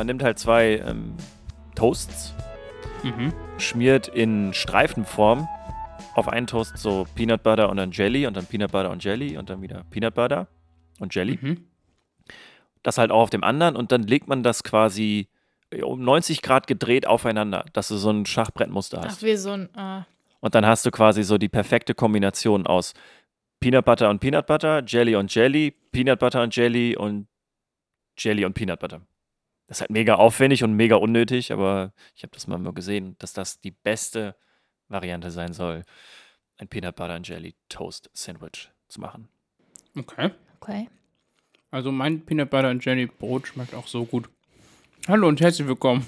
man nimmt halt zwei ähm, Toasts, Mhm. schmiert in Streifenform auf einen Toast so Peanut Butter und dann Jelly und dann Peanut Butter und Jelly und dann wieder Peanut Butter und Jelly. Mhm. Das halt auch auf dem anderen und dann legt man das quasi um 90 Grad gedreht aufeinander, dass du so ein Schachbrettmuster hast. Ach, wie so ein. Äh, Und dann hast du quasi so die perfekte Kombination aus Peanut Butter und Peanut Butter, Jelly und Jelly, Peanut Butter und Jelly und Jelly und Peanut Butter. Das ist halt mega aufwendig und mega unnötig, aber ich habe das mal nur gesehen, dass das die beste Variante sein soll, ein Peanut Butter und Jelly Toast Sandwich zu machen. Okay. okay. Also mein Peanut Butter and Jelly Brot schmeckt auch so gut. Hallo und herzlich willkommen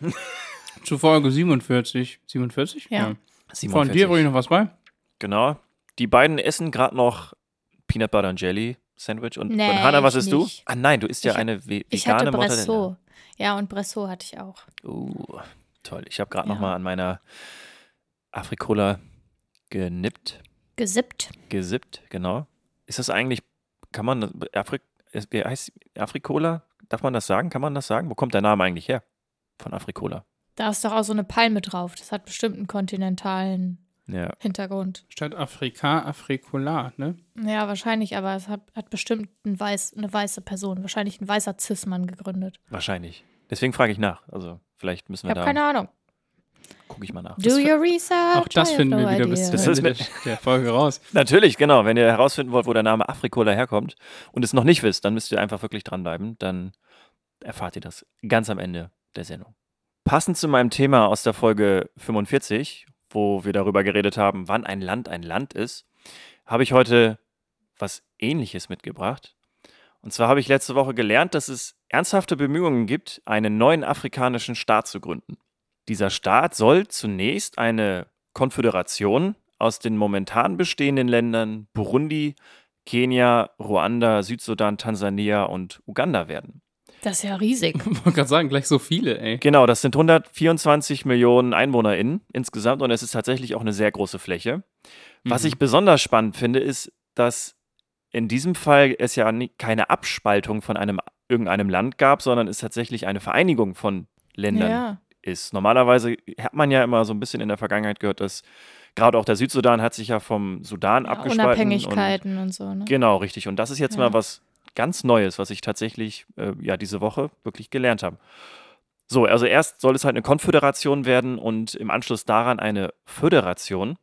zu Folge 47. 47? Ja. Äh, Von dir bringe ich noch was bei? Genau. Die beiden essen gerade noch Peanut Butter und Jelly Sandwich. Und, Nee, und Hanna, was isst du? nicht. Ah nein, du isst ja Ich- eine ve Ich hatte vegane. Bresso. Ja, und Bresso hatte ich auch. Uh, toll. Ich habe gerade noch Ja. mal an meiner Afrikola genippt, Gesippt. gesippt, genau. Ist das eigentlich, kann man, wie heißt Afrikola? Darf man das sagen? Kann man das sagen? Wo kommt der Name eigentlich her? Von Afrikola. Da ist doch auch so eine Palme drauf. Das hat bestimmt einen kontinentalen Ja. Hintergrund. Statt Afrika, Afrikola, ne? Ja, wahrscheinlich, aber es hat, hat bestimmt ein weiß, eine weiße Person, wahrscheinlich ein weißer Cis-Mann gegründet. Wahrscheinlich. Deswegen frage ich nach. Also, vielleicht müssen Ich wir habe keine da, Ahnung. gucke ich mal nach. Do your research. Auch das finden wir wieder bis Das zum ist Ende mit- der, der Folge raus. Natürlich, genau. Wenn ihr herausfinden wollt, wo der Name Afrikola herkommt und es noch nicht wisst, dann müsst ihr einfach wirklich dranbleiben. Dann erfahrt ihr das ganz am Ende der Sendung. Passend zu meinem Thema aus der Folge 45, wo wir darüber geredet haben, wann ein Land ein Land ist, habe ich heute was Ähnliches mitgebracht. Und zwar habe ich letzte Woche gelernt, dass es ernsthafte Bemühungen gibt, einen neuen afrikanischen Staat zu gründen. Dieser Staat soll zunächst eine Konföderation aus den momentan bestehenden Ländern Burundi, Kenia, Ruanda, Südsudan, Tansania und Uganda werden. Das ist ja riesig. Ich wollte gerade sagen, gleich so viele, ey. Genau, das sind 124 Millionen EinwohnerInnen insgesamt und es ist tatsächlich auch eine sehr große Fläche. Was Mhm. ich besonders spannend finde, ist, dass in diesem Fall es ja keine Abspaltung von einem irgendeinem Land gab, sondern es tatsächlich eine Vereinigung von Ländern Ja. ist. Normalerweise hat man ja immer so ein bisschen in der Vergangenheit gehört, dass gerade auch der Südsudan hat sich ja vom Sudan ja abgespalten. Unabhängigkeiten und, so, ne? Und, genau, richtig. Und das ist jetzt Ja. mal was ganz Neues, was ich tatsächlich äh, ja diese Woche wirklich gelernt habe. So, also erst soll es halt eine Konföderation werden und im Anschluss daran eine Föderation.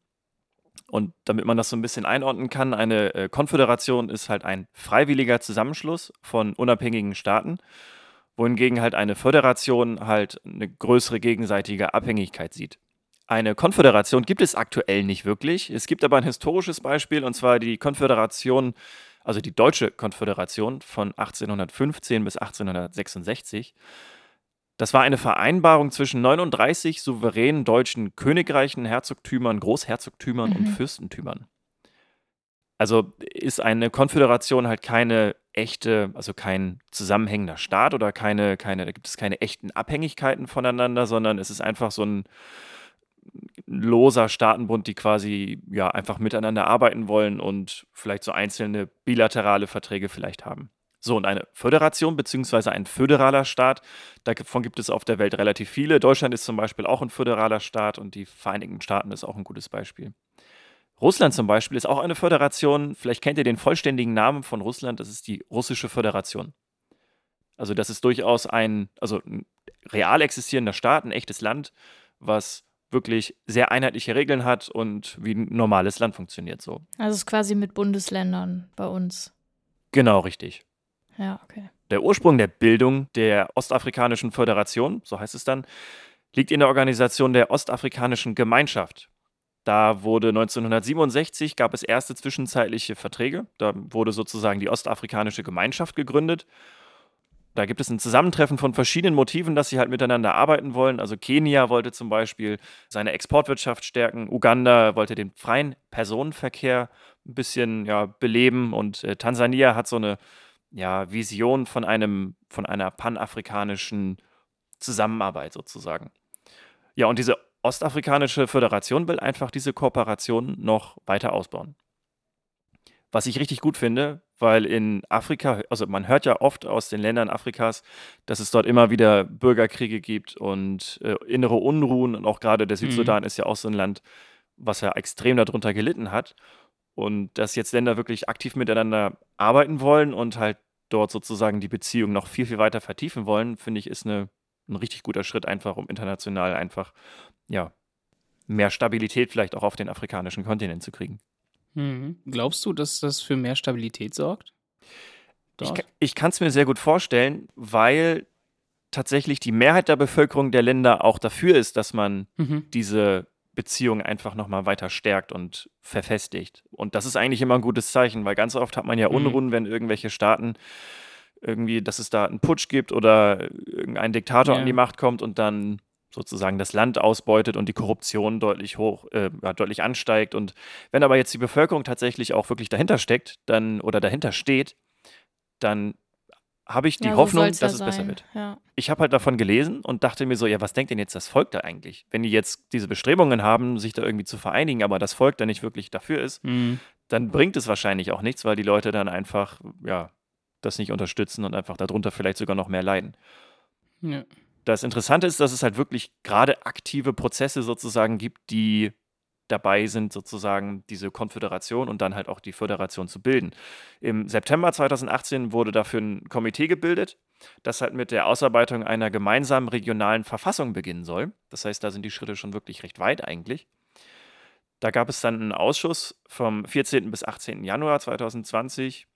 Und damit man das so ein bisschen einordnen kann, eine äh, Konföderation ist halt ein freiwilliger Zusammenschluss von unabhängigen Staaten, wohingegen halt eine Föderation halt eine größere gegenseitige Abhängigkeit sieht. Eine Konföderation gibt es aktuell nicht wirklich. Es gibt aber ein historisches Beispiel, und zwar die Konföderation, also die Deutsche Konföderation von 1815 bis 1866. Das war eine Vereinbarung zwischen 39 souveränen deutschen Königreichen, Herzogtümern, Großherzogtümern und Mhm. Fürstentümern. Also ist eine Konföderation halt keine echte, also kein zusammenhängender Staat oder keine, keine, da gibt es keine echten Abhängigkeiten voneinander, sondern es ist einfach so ein loser Staatenbund, die quasi ja einfach miteinander arbeiten wollen und vielleicht so einzelne bilaterale Verträge vielleicht haben. So, und eine Föderation beziehungsweise ein föderaler Staat, davon gibt es auf der Welt relativ viele. Deutschland ist zum Beispiel auch ein föderaler Staat und die Vereinigten Staaten ist auch ein gutes Beispiel. Russland zum Beispiel ist auch eine Föderation. Vielleicht kennt ihr den vollständigen Namen von Russland, das ist die Russische Föderation. Also das ist durchaus ein, also ein real existierender Staat, ein echtes Land, was wirklich sehr einheitliche Regeln hat und wie ein normales Land funktioniert so. Also es ist quasi mit Bundesländern bei uns. Genau, richtig. Ja, okay. Der Ursprung der Bildung der Ostafrikanischen Föderation, so heißt es dann, liegt in der Organisation der Ostafrikanischen Gemeinschaft. Da wurde 1967 gab es erste zwischenzeitliche Verträge. Da wurde sozusagen die Ostafrikanische Gemeinschaft gegründet. Da gibt es ein Zusammentreffen von verschiedenen Motiven, dass sie halt miteinander arbeiten wollen. Also Kenia wollte zum Beispiel seine Exportwirtschaft stärken, Uganda wollte den freien Personenverkehr ein bisschen ja, beleben und äh, Tansania hat so eine ja, Vision von einem, von einer panafrikanischen Zusammenarbeit sozusagen. Ja, und diese Ostafrikanische Föderation will einfach diese Kooperation noch weiter ausbauen. Was ich richtig gut finde, weil in Afrika, also man hört ja oft aus den Ländern Afrikas, dass es dort immer wieder Bürgerkriege gibt und äh, innere Unruhen und auch gerade der Südsudan Mhm. ist ja auch so ein Land, was ja extrem darunter gelitten hat. Und dass jetzt Länder wirklich aktiv miteinander arbeiten wollen und halt dort sozusagen die Beziehung noch viel, viel weiter vertiefen wollen, finde ich, ist eine, ein richtig guter Schritt einfach, um international einfach, ja, mehr Stabilität vielleicht auch auf den afrikanischen Kontinent zu kriegen. Mhm. Glaubst du, dass das für mehr Stabilität sorgt? Ich, Dort? ka- ich kann es mir sehr gut vorstellen, weil tatsächlich die Mehrheit der Bevölkerung der Länder auch dafür ist, dass man Mhm. diese Beziehung einfach nochmal weiter stärkt und verfestigt. Und das ist eigentlich immer ein gutes Zeichen, weil ganz oft hat man ja Mhm. Unruhen, wenn irgendwelche Staaten irgendwie, dass es da einen Putsch gibt oder irgendein Diktator Ja. an die Macht kommt und dann sozusagen das Land ausbeutet und die Korruption deutlich hoch, äh, ja, deutlich ansteigt. Und wenn aber jetzt die Bevölkerung tatsächlich auch wirklich dahinter steckt, dann oder dahinter steht, dann habe ich die Ja, so Hoffnung, dass es besser sein. wird Ja. ich habe halt davon gelesen und dachte mir so, ja, was denkt denn jetzt das Volk da eigentlich? Wenn die jetzt diese Bestrebungen haben, sich da irgendwie zu vereinigen, aber das Volk da nicht wirklich dafür ist, Mhm. dann bringt es wahrscheinlich auch nichts, weil die Leute dann einfach, ja, das nicht unterstützen und einfach darunter vielleicht sogar noch mehr leiden. Ja. Das Interessante ist, dass es halt wirklich gerade aktive Prozesse sozusagen gibt, die dabei sind, sozusagen diese Konföderation und dann halt auch die Föderation zu bilden. Im September 2018 wurde dafür ein Komitee gebildet, das halt mit der Ausarbeitung einer gemeinsamen regionalen Verfassung beginnen soll. Das heißt, da sind die Schritte schon wirklich recht weit eigentlich. Da gab es dann einen Ausschuss vom 14. bis 18. Januar 2020.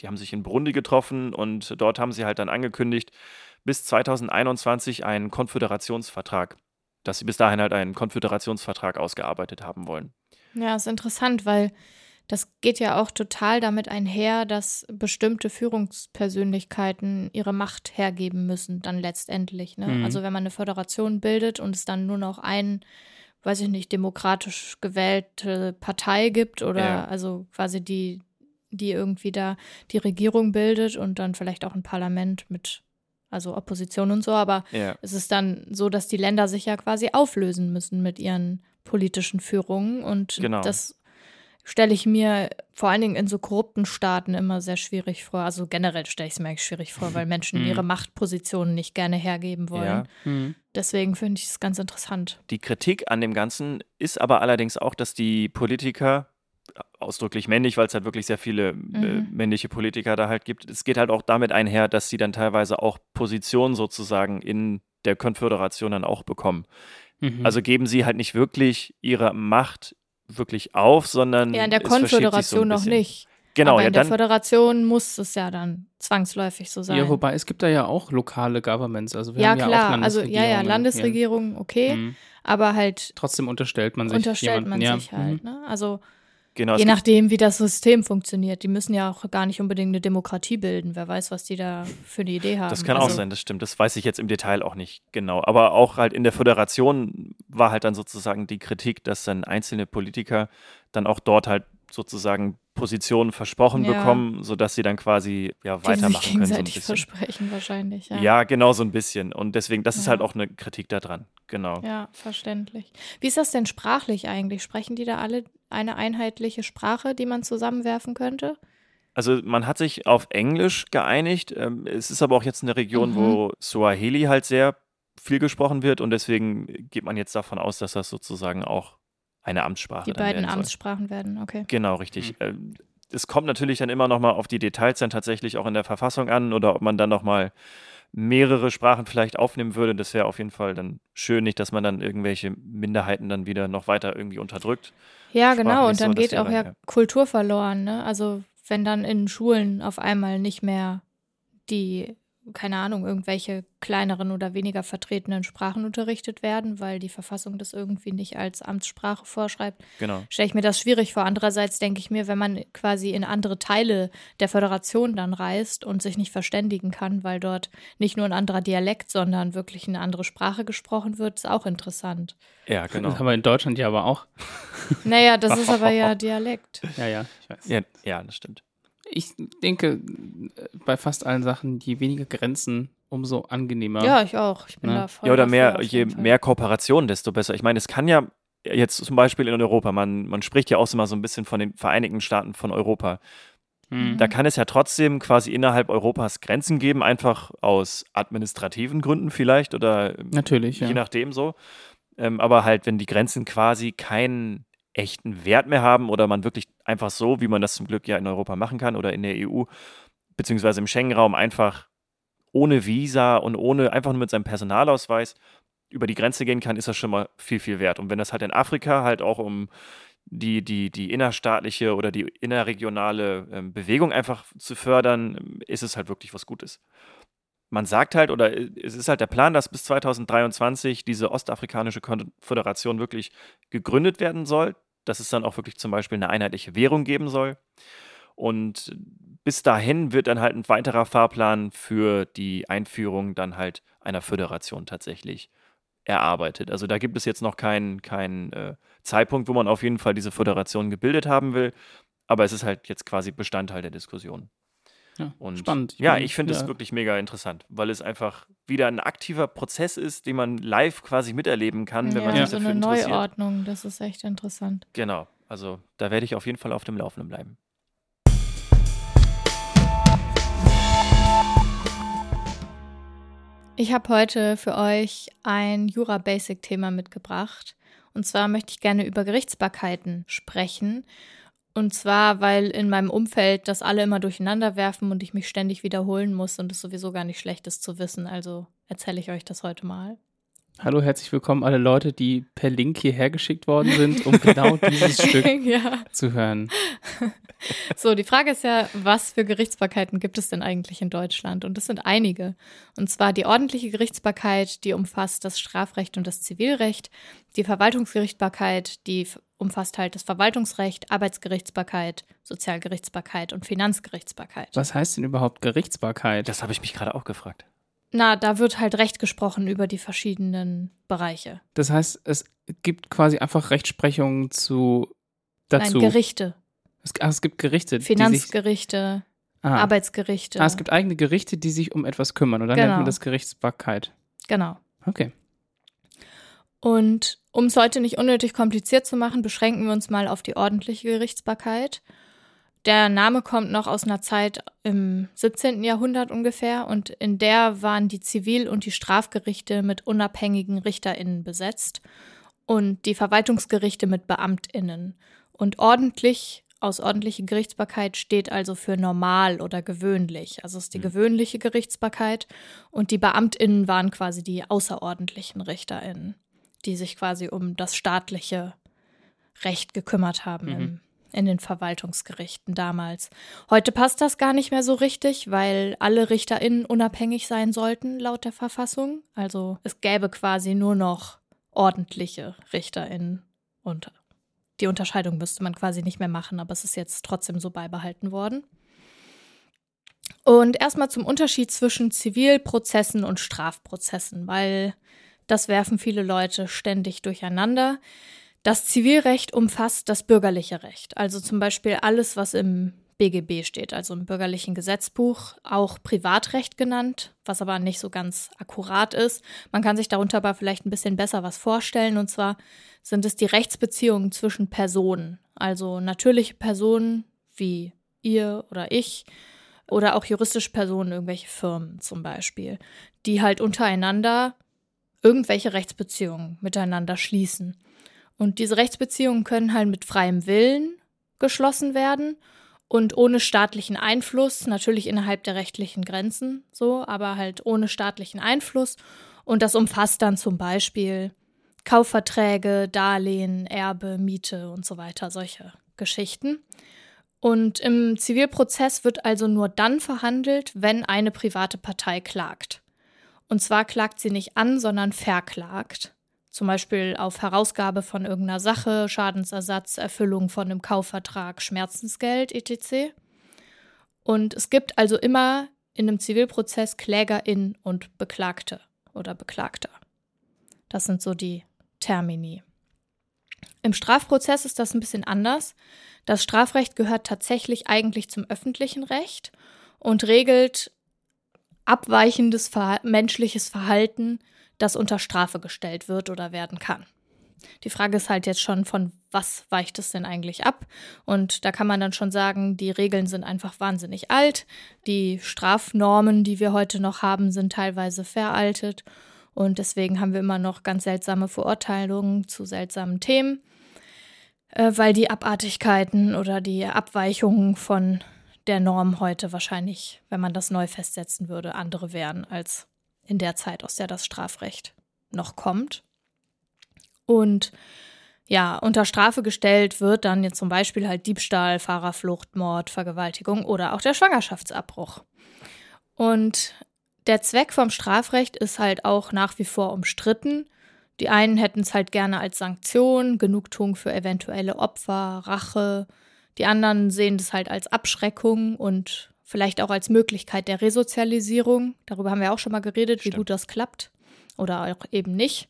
Die haben sich in Burundi getroffen und dort haben sie halt dann angekündigt, bis 2021 einen Konföderationsvertrag, dass sie bis dahin halt einen Konföderationsvertrag ausgearbeitet haben wollen. Ja, ist interessant, weil das geht ja auch total damit einher, dass bestimmte Führungspersönlichkeiten ihre Macht hergeben müssen, dann letztendlich. Ne? Mhm. Also wenn man eine Föderation bildet und es dann nur noch ein, weiß ich nicht, demokratisch gewählte Partei gibt oder Ja. also quasi die, die irgendwie da die Regierung bildet und dann vielleicht auch ein Parlament mit, also Opposition und so, aber Ja. es ist dann so, dass die Länder sich ja quasi auflösen müssen mit ihren politischen Führungen. Und Genau. das stelle ich mir vor allen Dingen in so korrupten Staaten immer sehr schwierig vor. Also generell stelle ich es mir eigentlich schwierig vor, weil Menschen Mhm. ihre Machtpositionen nicht gerne hergeben wollen. Ja. Mhm. Deswegen finde ich es ganz interessant. Die Kritik an dem Ganzen ist aber allerdings auch, dass die Politiker, ausdrücklich männlich, weil es halt wirklich sehr viele äh, Mhm. männliche Politiker da halt gibt, es geht halt auch damit einher, dass sie dann teilweise auch Positionen sozusagen in der Konföderation dann auch bekommen. Mhm. Also geben sie halt nicht wirklich ihre Macht wirklich auf, sondern Ja, in der sich so Konföderation noch nicht. Genau, Aber ja, in der dann, Föderation muss es ja dann zwangsläufig so sein. ja, wobei es gibt da ja auch lokale Governments. Also wir ja, haben ja klar. auch also ja, ja, Landesregierungen. Landesregierung, okay. Mhm. Aber halt Trotzdem unterstellt man sich unterstellt jemanden. man ja. sich halt. Mhm. Ne? Also genau, Je nachdem, wie das System funktioniert. Die müssen ja auch gar nicht unbedingt eine Demokratie bilden. Wer weiß, was die da für eine Idee haben. Das kann auch also, sein, das stimmt. Das weiß ich jetzt im Detail auch nicht genau. Aber auch halt in der Föderation war halt dann sozusagen die Kritik, dass dann einzelne Politiker dann auch dort halt sozusagen Positionen versprochen Ja. bekommen, sodass sie dann quasi ja Die sich weitermachen können. So ein gegenseitig bisschen. versprechen wahrscheinlich. Ja, Ja. genau so ein bisschen. Und deswegen, das ist Ja. halt auch eine Kritik daran. Genau. Ja, verständlich. Wie ist das denn sprachlich eigentlich? Sprechen die da alle eine einheitliche Sprache, die man zusammenwerfen könnte? Also man hat sich auf Englisch geeinigt. Ähm, es ist aber auch jetzt eine Region, Mhm. wo Swahili halt sehr viel gesprochen wird und deswegen geht man jetzt davon aus, dass das sozusagen auch eine Amtssprache Die dann beiden. Amtssprachen werden, okay. Genau, richtig. Ähm, Es kommt natürlich dann immer noch mal auf die Details dann tatsächlich auch in der Verfassung an oder ob man dann noch mal mehrere Sprachen vielleicht aufnehmen würde. Das wäre auf jeden Fall dann schön, nicht, dass man dann irgendwelche Minderheiten dann wieder noch weiter irgendwie unterdrückt. Ja, genau. Und dann so, geht auch ja ja. Kultur verloren, ne? Also wenn dann in Schulen auf einmal nicht mehr die, keine Ahnung, irgendwelche kleineren oder weniger vertretenen Sprachen unterrichtet werden, weil die Verfassung das irgendwie nicht als Amtssprache vorschreibt, Genau. stelle ich mir das schwierig vor. Andererseits denke ich mir, wenn man quasi in andere Teile der Föderation dann reist und sich nicht verständigen kann, weil dort nicht nur ein anderer Dialekt, sondern wirklich eine andere Sprache gesprochen wird, ist auch interessant. Ja, genau. Das haben wir in Deutschland ja aber auch. Naja, das ist aber ja Dialekt. Ja, ja, ich weiß. Ja, ja, das stimmt. Ich denke, bei fast allen Sachen, je weniger Grenzen, umso angenehmer. Ja, ich auch. Ich bin Ne? da voll Ja, oder mehr, je Fall. mehr Kooperation, desto besser. Ich meine, es kann ja jetzt zum Beispiel in Europa, man, man spricht ja auch immer so ein bisschen von den Vereinigten Staaten von Europa. Mhm. Da kann es ja trotzdem quasi innerhalb Europas Grenzen geben, einfach aus administrativen Gründen vielleicht oder Natürlich, je ja. nachdem so. Ähm, aber halt, wenn die Grenzen quasi keinen echten Wert mehr haben oder man wirklich einfach so, wie man das zum Glück ja in Europa machen kann oder in der EU, beziehungsweise im Schengen-Raum einfach ohne Visa und ohne einfach nur mit seinem Personalausweis über die Grenze gehen kann, ist das schon mal viel, viel wert. Und wenn das halt in Afrika halt auch um die, die, die innerstaatliche oder die innerregionale ähm, Bewegung einfach zu fördern, ist es halt wirklich was Gutes. Man sagt halt, oder äh, es ist halt der Plan, dass bis 2023 diese Ostafrikanische Konföderation wirklich gegründet werden soll, dass es dann auch wirklich zum Beispiel eine einheitliche Währung geben soll. Und bis dahin wird dann halt ein weiterer Fahrplan für die Einführung dann halt einer Föderation tatsächlich erarbeitet. Also da gibt es jetzt noch keinen keinen äh, Zeitpunkt, wo man auf jeden Fall diese Föderation gebildet haben will, aber es ist halt jetzt quasi Bestandteil der Diskussion. Ja, Und spannend. ja, meine, ich finde es ja, wirklich mega interessant, weil es einfach wieder ein aktiver Prozess ist, den man live quasi miterleben kann, wenn man ja, sich so dafür eine interessiert. Neuordnung, das ist echt interessant. Genau, also da werde ich auf jeden Fall auf dem Laufenden bleiben. Ich habe heute für euch ein Jura-Basic-Thema mitgebracht. Und zwar möchte ich gerne über Gerichtsbarkeiten sprechen. Und zwar, weil in meinem Umfeld das alle immer durcheinander werfen und ich mich ständig wiederholen muss und es sowieso gar nicht schlecht ist zu wissen. Also erzähle ich euch das heute mal. Hallo, herzlich willkommen alle Leute, die per Link hierher geschickt worden sind, um genau dieses Stück ja. zu hören. So, die Frage ist ja, was für Gerichtsbarkeiten gibt es denn eigentlich in Deutschland? Und das sind einige. Und zwar die ordentliche Gerichtsbarkeit, die umfasst das Strafrecht und das Zivilrecht, die Verwaltungsgerichtsbarkeit, die umfasst halt das Verwaltungsrecht, Arbeitsgerichtsbarkeit, Sozialgerichtsbarkeit und Finanzgerichtsbarkeit. Was heißt denn überhaupt Gerichtsbarkeit? Das habe ich mich gerade auch gefragt. Na, da wird halt Recht gesprochen über die verschiedenen Bereiche. Das heißt, es gibt quasi einfach Rechtsprechungen zu dazu. Nein, Gerichte, es, ach, es gibt Gerichte, die sich. Finanzgerichte, Ah, Arbeitsgerichte. ah, es gibt eigene Gerichte, die sich um etwas kümmern. Und dann Genau. nennt man das Gerichtsbarkeit. Genau. Okay. Und um es heute nicht unnötig kompliziert zu machen, beschränken wir uns mal auf die ordentliche Gerichtsbarkeit. Der Name kommt noch aus einer Zeit im 17. Jahrhundert ungefähr und in der waren die Zivil- und die Strafgerichte mit unabhängigen RichterInnen besetzt und die Verwaltungsgerichte mit BeamtInnen. Und ordentlich, aus ordentliche Gerichtsbarkeit steht also für normal oder gewöhnlich. Also es ist die gewöhnliche Gerichtsbarkeit und die BeamtInnen waren quasi die außerordentlichen RichterInnen, die sich quasi um das staatliche Recht gekümmert haben im, in den Verwaltungsgerichten damals. Heute passt das gar nicht mehr so richtig, weil alle RichterInnen unabhängig sein sollten, laut der Verfassung. Also es gäbe quasi nur noch ordentliche RichterInnen und die Unterscheidung müsste man quasi nicht mehr machen, aber es ist jetzt trotzdem so beibehalten worden. Und erstmal zum Unterschied zwischen Zivilprozessen und Strafprozessen, weil das werfen viele Leute ständig durcheinander. Das Zivilrecht umfasst das bürgerliche Recht, also zum Beispiel alles, was im BGB steht, also im bürgerlichen Gesetzbuch, auch Privatrecht genannt, was aber nicht so ganz akkurat ist. Man kann sich darunter aber vielleicht ein bisschen besser was vorstellen, und zwar sind es die Rechtsbeziehungen zwischen Personen, also natürliche Personen wie ihr oder ich oder auch juristische Personen, irgendwelche Firmen zum Beispiel, die halt untereinander irgendwelche Rechtsbeziehungen miteinander schließen. Und diese Rechtsbeziehungen können halt mit freiem Willen geschlossen werden und ohne staatlichen Einfluss, natürlich innerhalb der rechtlichen Grenzen, so, aber halt ohne staatlichen Einfluss. Und das umfasst dann zum Beispiel Kaufverträge, Darlehen, Erbe, Miete und so weiter, solche Geschichten. Und im Zivilprozess wird also nur dann verhandelt, wenn eine private Partei klagt. Und zwar klagt sie nicht an, sondern verklagt. Zum Beispiel auf Herausgabe von irgendeiner Sache, Schadensersatz, Erfüllung von einem Kaufvertrag, Schmerzensgeld, etc. Und es gibt also immer in einem Zivilprozess Klägerin und Beklagte oder Beklagter. Das sind so die Termini. Im Strafprozess ist das ein bisschen anders. Das Strafrecht gehört tatsächlich eigentlich zum öffentlichen Recht und regelt abweichendes Verha menschliches Verhalten, das unter Strafe gestellt wird oder werden kann. Die Frage ist halt jetzt schon, von was weicht es denn eigentlich ab? Und da kann man dann schon sagen, die Regeln sind einfach wahnsinnig alt. Die Strafnormen, die wir heute noch haben, sind teilweise veraltet. Und deswegen haben wir immer noch ganz seltsame Verurteilungen zu seltsamen Themen, äh, weil die Abartigkeiten oder die Abweichungen von der Norm heute wahrscheinlich, wenn man das neu festsetzen würde, andere wären als in der Zeit, aus der das Strafrecht noch kommt. Und ja, unter Strafe gestellt wird dann jetzt zum Beispiel halt Diebstahl, Fahrerflucht, Mord, Vergewaltigung oder auch der Schwangerschaftsabbruch. Und der Zweck vom Strafrecht ist halt auch nach wie vor umstritten. Die einen hätten es halt gerne als Sanktion, Genugtuung für eventuelle Opfer, Rache. Die anderen sehen es halt als Abschreckung und vielleicht auch als Möglichkeit der Resozialisierung. Darüber haben wir auch schon mal geredet, Stimmt. wie gut das klappt oder auch eben nicht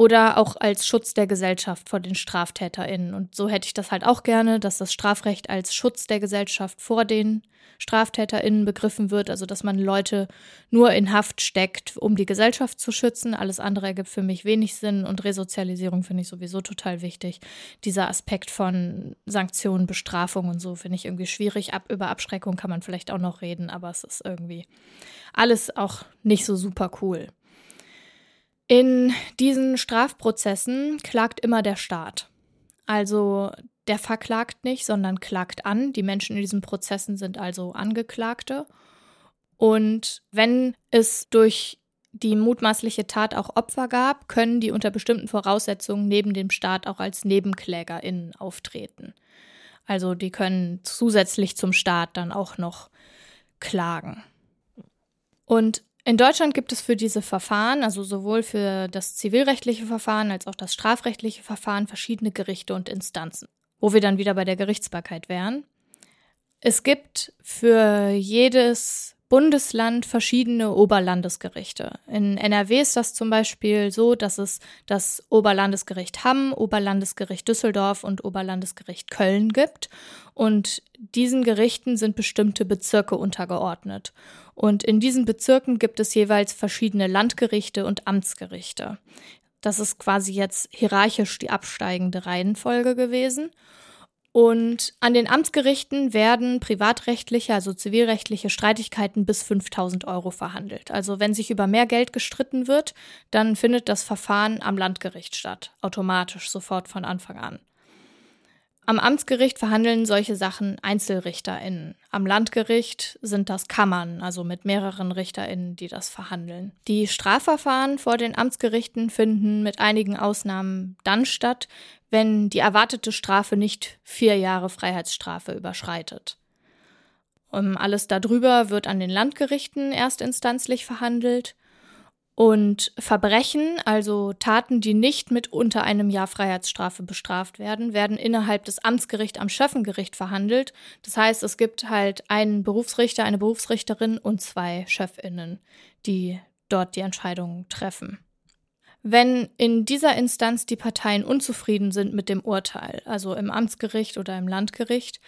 oder auch als Schutz der Gesellschaft vor den StraftäterInnen. Und so hätte ich das halt auch gerne, dass das Strafrecht als Schutz der Gesellschaft vor den StraftäterInnen begriffen wird, also dass man Leute nur in Haft steckt, um die Gesellschaft zu schützen. Alles andere ergibt für mich wenig Sinn und Resozialisierung finde ich sowieso total wichtig. Dieser Aspekt von Sanktionen, Bestrafung und so finde ich irgendwie schwierig. Ab, über Abschreckung kann man vielleicht auch noch reden, aber es ist irgendwie alles auch nicht so super cool. In diesen Strafprozessen klagt immer der Staat. Also der verklagt nicht, sondern klagt an. Die Menschen in diesen Prozessen sind also Angeklagte. Und wenn es durch die mutmaßliche Tat auch Opfer gab, können die unter bestimmten Voraussetzungen neben dem Staat auch als NebenklägerInnen auftreten. Also die können zusätzlich zum Staat dann auch noch klagen. Und in Deutschland gibt es für diese Verfahren, also sowohl für das zivilrechtliche Verfahren als auch das strafrechtliche Verfahren, verschiedene Gerichte und Instanzen, wo wir dann wieder bei der Gerichtsbarkeit wären. Es gibt für jedes Bundesland verschiedene Oberlandesgerichte. In NRW ist das zum Beispiel so, dass es das Oberlandesgericht Hamm, Oberlandesgericht Düsseldorf und Oberlandesgericht Köln gibt. Und diesen Gerichten sind bestimmte Bezirke untergeordnet. Und in diesen Bezirken gibt es jeweils verschiedene Landgerichte und Amtsgerichte. Das ist quasi jetzt hierarchisch die absteigende Reihenfolge gewesen. Und an den Amtsgerichten werden privatrechtliche, also zivilrechtliche Streitigkeiten bis 5000 Euro verhandelt. Also wenn sich über mehr Geld gestritten wird, dann findet das Verfahren am Landgericht statt, automatisch, sofort von Anfang an. Am Amtsgericht verhandeln solche Sachen EinzelrichterInnen. Am Landgericht sind das Kammern, also mit mehreren RichterInnen, die das verhandeln. Die Strafverfahren vor den Amtsgerichten finden mit einigen Ausnahmen dann statt, wenn die erwartete Strafe nicht vier Jahre Freiheitsstrafe überschreitet. Um alles darüber wird an den Landgerichten erstinstanzlich verhandelt. Und Verbrechen, also Taten, die nicht mit unter einem Jahr Freiheitsstrafe bestraft werden, werden innerhalb des Amtsgerichts am Schöffengericht verhandelt. Das heißt, es gibt halt einen Berufsrichter, eine Berufsrichterin und zwei Schöffinnen, die dort die Entscheidungen treffen. Wenn in dieser Instanz die Parteien unzufrieden sind mit dem Urteil, also im Amtsgericht oder im Landgericht,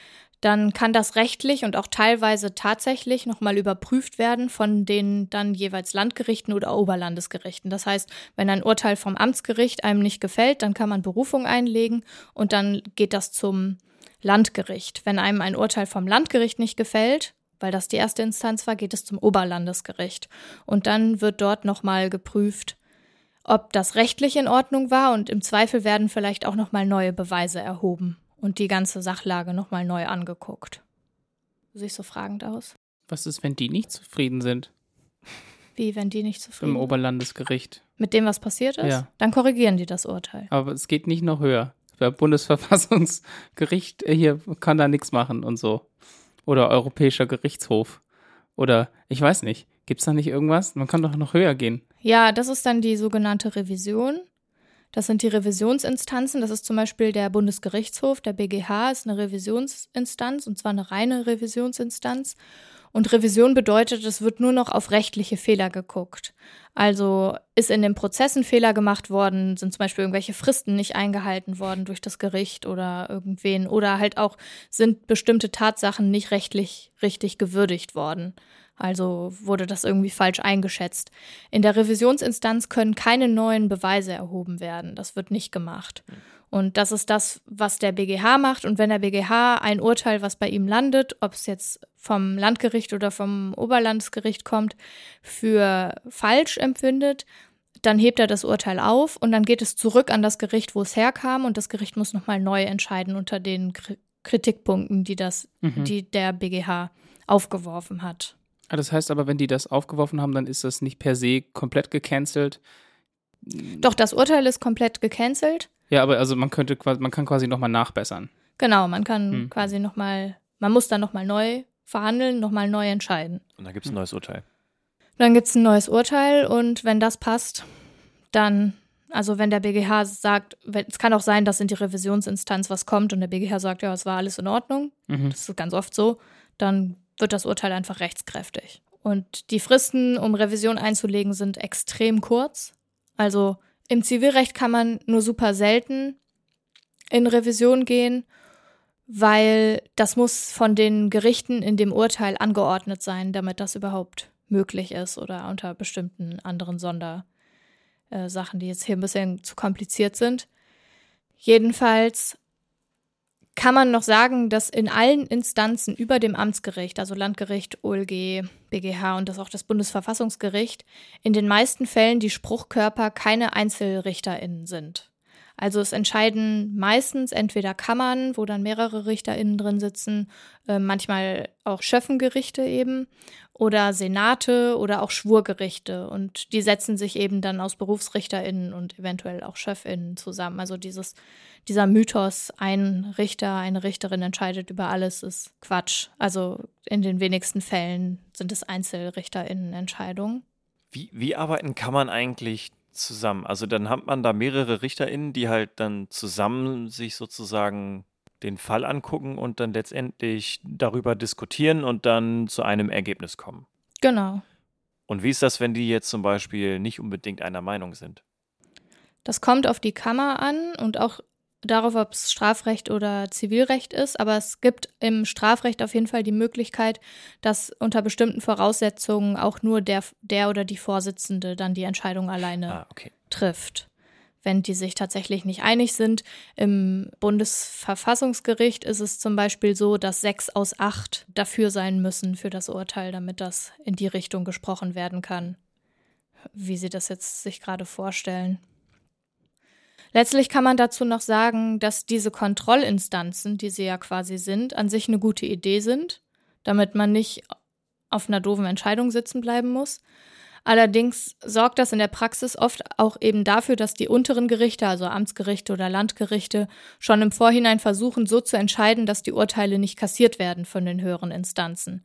dann kann das rechtlich und auch teilweise tatsächlich nochmal überprüft werden von den dann jeweils Landgerichten oder Oberlandesgerichten. Das heißt, wenn ein Urteil vom Amtsgericht einem nicht gefällt, dann kann man Berufung einlegen und dann geht das zum Landgericht. Wenn einem ein Urteil vom Landgericht nicht gefällt, weil das die erste Instanz war, geht es zum Oberlandesgericht. Und dann wird dort nochmal geprüft, ob das rechtlich in Ordnung war und im Zweifel werden vielleicht auch nochmal neue Beweise erhoben und die ganze Sachlage nochmal neu angeguckt. Du siehst so fragend aus. Was ist, wenn die nicht zufrieden sind? Wie, wenn die nicht zufrieden sind? Im Oberlandesgericht. Mit dem, was passiert ist? Ja. Dann korrigieren die das Urteil. Aber es geht nicht noch höher. Das Bundesverfassungsgericht äh, hier kann da nichts machen und so. Oder Europäischer Gerichtshof. Oder ich weiß nicht. Gibt es da nicht irgendwas? Man kann doch noch höher gehen. Ja, das ist dann die sogenannte Revision. Das sind die Revisionsinstanzen. Das ist zum Beispiel der Bundesgerichtshof, der BGH ist eine Revisionsinstanz und zwar eine reine Revisionsinstanz. Und Revision bedeutet, es wird nur noch auf rechtliche Fehler geguckt. Also ist in den Prozessen Fehler gemacht worden, sind zum Beispiel irgendwelche Fristen nicht eingehalten worden durch das Gericht oder irgendwen oder halt auch sind bestimmte Tatsachen nicht rechtlich richtig gewürdigt worden. Also wurde das irgendwie falsch eingeschätzt. In der Revisionsinstanz können keine neuen Beweise erhoben werden. Das wird nicht gemacht. Und das ist das, was der BGH macht. Und wenn der BGH ein Urteil, was bei ihm landet, ob es jetzt vom Landgericht oder vom Oberlandesgericht kommt, für falsch empfindet, dann hebt er das Urteil auf und dann geht es zurück an das Gericht, wo es herkam und das Gericht muss nochmal neu entscheiden unter den Kritikpunkten, die das, mhm. die der BGH aufgeworfen hat. Ah, das heißt aber, wenn die das aufgeworfen haben, dann ist das nicht per se komplett gecancelt. Doch, das Urteil ist komplett gecancelt. Ja, aber also man könnte man kann quasi nochmal nachbessern. Genau, man kann hm. quasi nochmal, man muss dann nochmal neu verhandeln, nochmal neu entscheiden. Und dann gibt es ein neues Urteil. Dann gibt es ein neues Urteil und wenn das passt, dann, also wenn der BGH sagt, wenn, es kann auch sein, dass in die Revisionsinstanz was kommt und der BGH sagt, ja, es war alles in Ordnung, mhm. das ist ganz oft so, dann wird das Urteil einfach rechtskräftig. Und die Fristen, um Revision einzulegen, sind extrem kurz. Also im Zivilrecht kann man nur super selten in Revision gehen, weil das muss von den Gerichten in dem Urteil angeordnet sein, damit das überhaupt möglich ist oder unter bestimmten anderen Sondersachen, die jetzt hier ein bisschen zu kompliziert sind. Jedenfalls kann man noch sagen, dass in allen Instanzen über dem Amtsgericht, also Landgericht, OLG, BGH und das auch das Bundesverfassungsgericht, in den meisten Fällen die Spruchkörper keine EinzelrichterInnen sind. Also es entscheiden meistens entweder Kammern, wo dann mehrere RichterInnen drin sitzen, äh, manchmal auch Schöffengerichte eben oder Senate oder auch Schwurgerichte. Und die setzen sich eben dann aus BerufsrichterInnen und eventuell auch SchöffInnen zusammen. Also dieses dieser Mythos, ein Richter, eine Richterin entscheidet über alles, ist Quatsch. Also in den wenigsten Fällen sind es EinzelrichterInnen-Entscheidungen. Wie, wie arbeiten kann man eigentlich zusammen? Also dann hat man da mehrere RichterInnen, die halt dann zusammen sich sozusagen den Fall angucken und dann letztendlich darüber diskutieren und dann zu einem Ergebnis kommen. Genau. Und wie ist das, wenn die jetzt zum Beispiel nicht unbedingt einer Meinung sind? Das kommt auf die Kammer an und auch darauf, ob es Strafrecht oder Zivilrecht ist, aber es gibt im Strafrecht auf jeden Fall die Möglichkeit, dass unter bestimmten Voraussetzungen auch nur der, der oder die Vorsitzende dann die Entscheidung alleine ah, okay. trifft. Wenn die sich tatsächlich nicht einig sind. Im Bundesverfassungsgericht ist es zum Beispiel so, dass sechs aus acht dafür sein müssen für das Urteil, damit das in die Richtung gesprochen werden kann, wie sie das jetzt sich gerade vorstellen. Letztlich kann man dazu noch sagen, dass diese Kontrollinstanzen, die sie ja quasi sind, an sich eine gute Idee sind, damit man nicht auf einer doofen Entscheidung sitzen bleiben muss. Allerdings sorgt das in der Praxis oft auch eben dafür, dass die unteren Gerichte, also Amtsgerichte oder Landgerichte, schon im Vorhinein versuchen, so zu entscheiden, dass die Urteile nicht kassiert werden von den höheren Instanzen.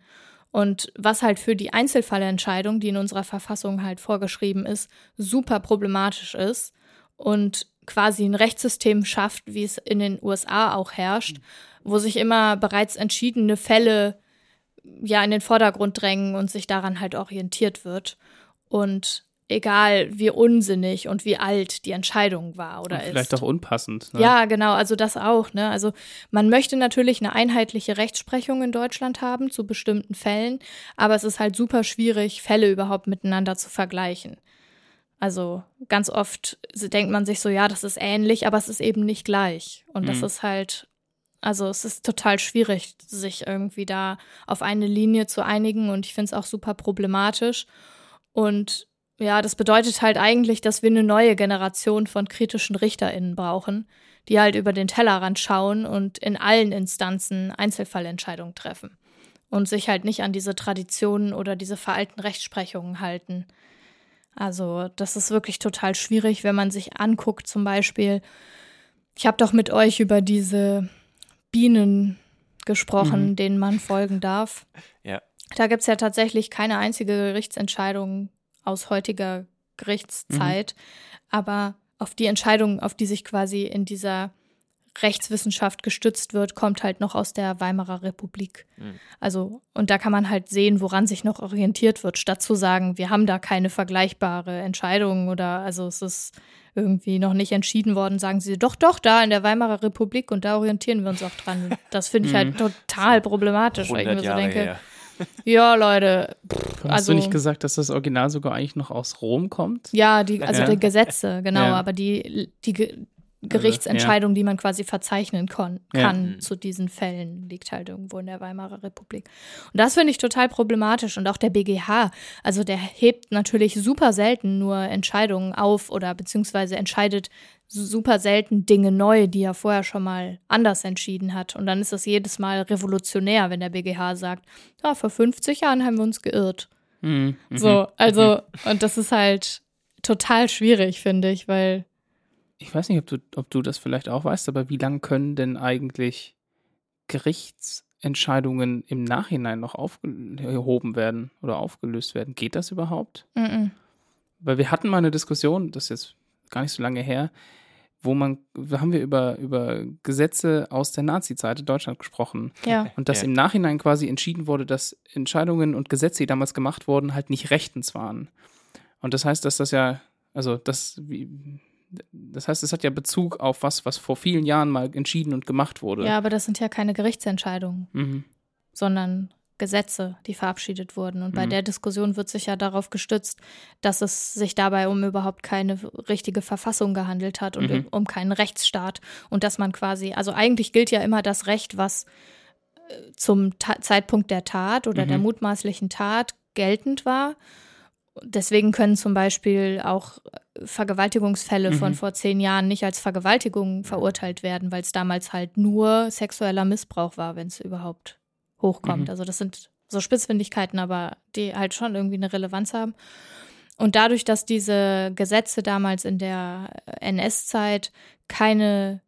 Und was halt für die Einzelfallentscheidung, die in unserer Verfassung halt vorgeschrieben ist, super problematisch ist und quasi ein Rechtssystem schafft, wie es in den USA auch herrscht, wo sich immer bereits entschiedene Fälle ja in den Vordergrund drängen und sich daran halt orientiert wird. Und egal wie unsinnig und wie alt die Entscheidung war oder und vielleicht ist. auch unpassend. Ne? Ja, genau, also das auch. Ne? Also man möchte natürlich eine einheitliche Rechtsprechung in Deutschland haben zu bestimmten Fällen, aber es ist halt super schwierig, Fälle überhaupt miteinander zu vergleichen. Also ganz oft denkt man sich so, ja, das ist ähnlich, aber es ist eben nicht gleich. Und mhm. das ist halt, also es ist total schwierig, sich irgendwie da auf eine Linie zu einigen und ich finde es auch super problematisch. Und ja, das bedeutet halt eigentlich, dass wir eine neue Generation von kritischen RichterInnen brauchen, die halt über den Tellerrand schauen und in allen Instanzen Einzelfallentscheidungen treffen und sich halt nicht an diese Traditionen oder diese veralten Rechtsprechungen halten. Also das ist wirklich total schwierig, wenn man sich anguckt, zum Beispiel, ich habe doch mit euch über diese Bienen gesprochen, mhm. denen man folgen darf. Ja. Da gibt es ja tatsächlich keine einzige Gerichtsentscheidung aus heutiger Gerichtszeit, mhm. aber auf die Entscheidung, auf die sich quasi in dieser Rechtswissenschaft gestützt wird, kommt halt noch aus der Weimarer Republik. Mhm. Also, und da kann man halt sehen, woran sich noch orientiert wird, statt zu sagen, wir haben da keine vergleichbare Entscheidung oder also es ist irgendwie noch nicht entschieden worden, sagen sie, doch, doch, da in der Weimarer Republik und da orientieren wir uns auch dran. Das finde ich halt mhm. total problematisch, weil ich mir so denke, her. ja, Leute, Hast also- du nicht gesagt, dass das Original sogar eigentlich noch aus Rom kommt? ja, die, also Ja. die Gesetze, genau, Ja. aber die, die Ge Gerichtsentscheidung, die man quasi verzeichnen kon Ja. kann Mhm. zu diesen Fällen, liegt halt irgendwo in der Weimarer Republik. Und das finde ich total problematisch. Und auch der BGH, also der hebt natürlich super selten nur Entscheidungen auf oder beziehungsweise entscheidet super selten Dinge neu, die er vorher schon mal anders entschieden hat. Und dann ist das jedes Mal revolutionär, wenn der BGH sagt, ja, vor 50 Jahren haben wir uns geirrt. Mhm. Mhm. So, also, und das ist halt total schwierig, finde ich, weil Ich weiß nicht, ob du, ob du das vielleicht auch weißt, aber wie lange können denn eigentlich Gerichtsentscheidungen im Nachhinein noch aufgehoben werden oder aufgelöst werden? Geht das überhaupt? mm -mm. Weil wir hatten mal eine Diskussion, das ist jetzt gar nicht so lange her, wo man, da haben wir über, über Gesetze aus der Nazi-Zeit in Deutschland gesprochen. ja. Und dass Ja. im Nachhinein quasi entschieden wurde, dass Entscheidungen und Gesetze, die damals gemacht wurden, halt nicht rechtens waren. Und das heißt, dass das ja, also das, wie, das heißt, es hat ja Bezug auf was, was vor vielen Jahren mal entschieden und gemacht wurde. Ja, aber das sind ja keine Gerichtsentscheidungen, Mhm. sondern Gesetze, die verabschiedet wurden. Und bei Mhm. der Diskussion wird sich ja darauf gestützt, dass es sich dabei um überhaupt keine richtige Verfassung gehandelt hat und Mhm. um keinen Rechtsstaat. Und dass man quasi, also eigentlich gilt ja immer das Recht, was äh, zum Ta Zeitpunkt der Tat oder der Mhm. mutmaßlichen Tat geltend war. Deswegen können zum Beispiel auch äh, Vergewaltigungsfälle von Mhm. vor zehn Jahren nicht als Vergewaltigung verurteilt werden, weil es damals halt nur sexueller Missbrauch war, wenn es überhaupt hochkommt. Mhm. Also das sind so Spitzfindigkeiten, aber die halt schon irgendwie eine Relevanz haben. Und dadurch, dass diese Gesetze damals in der NS-Zeit keine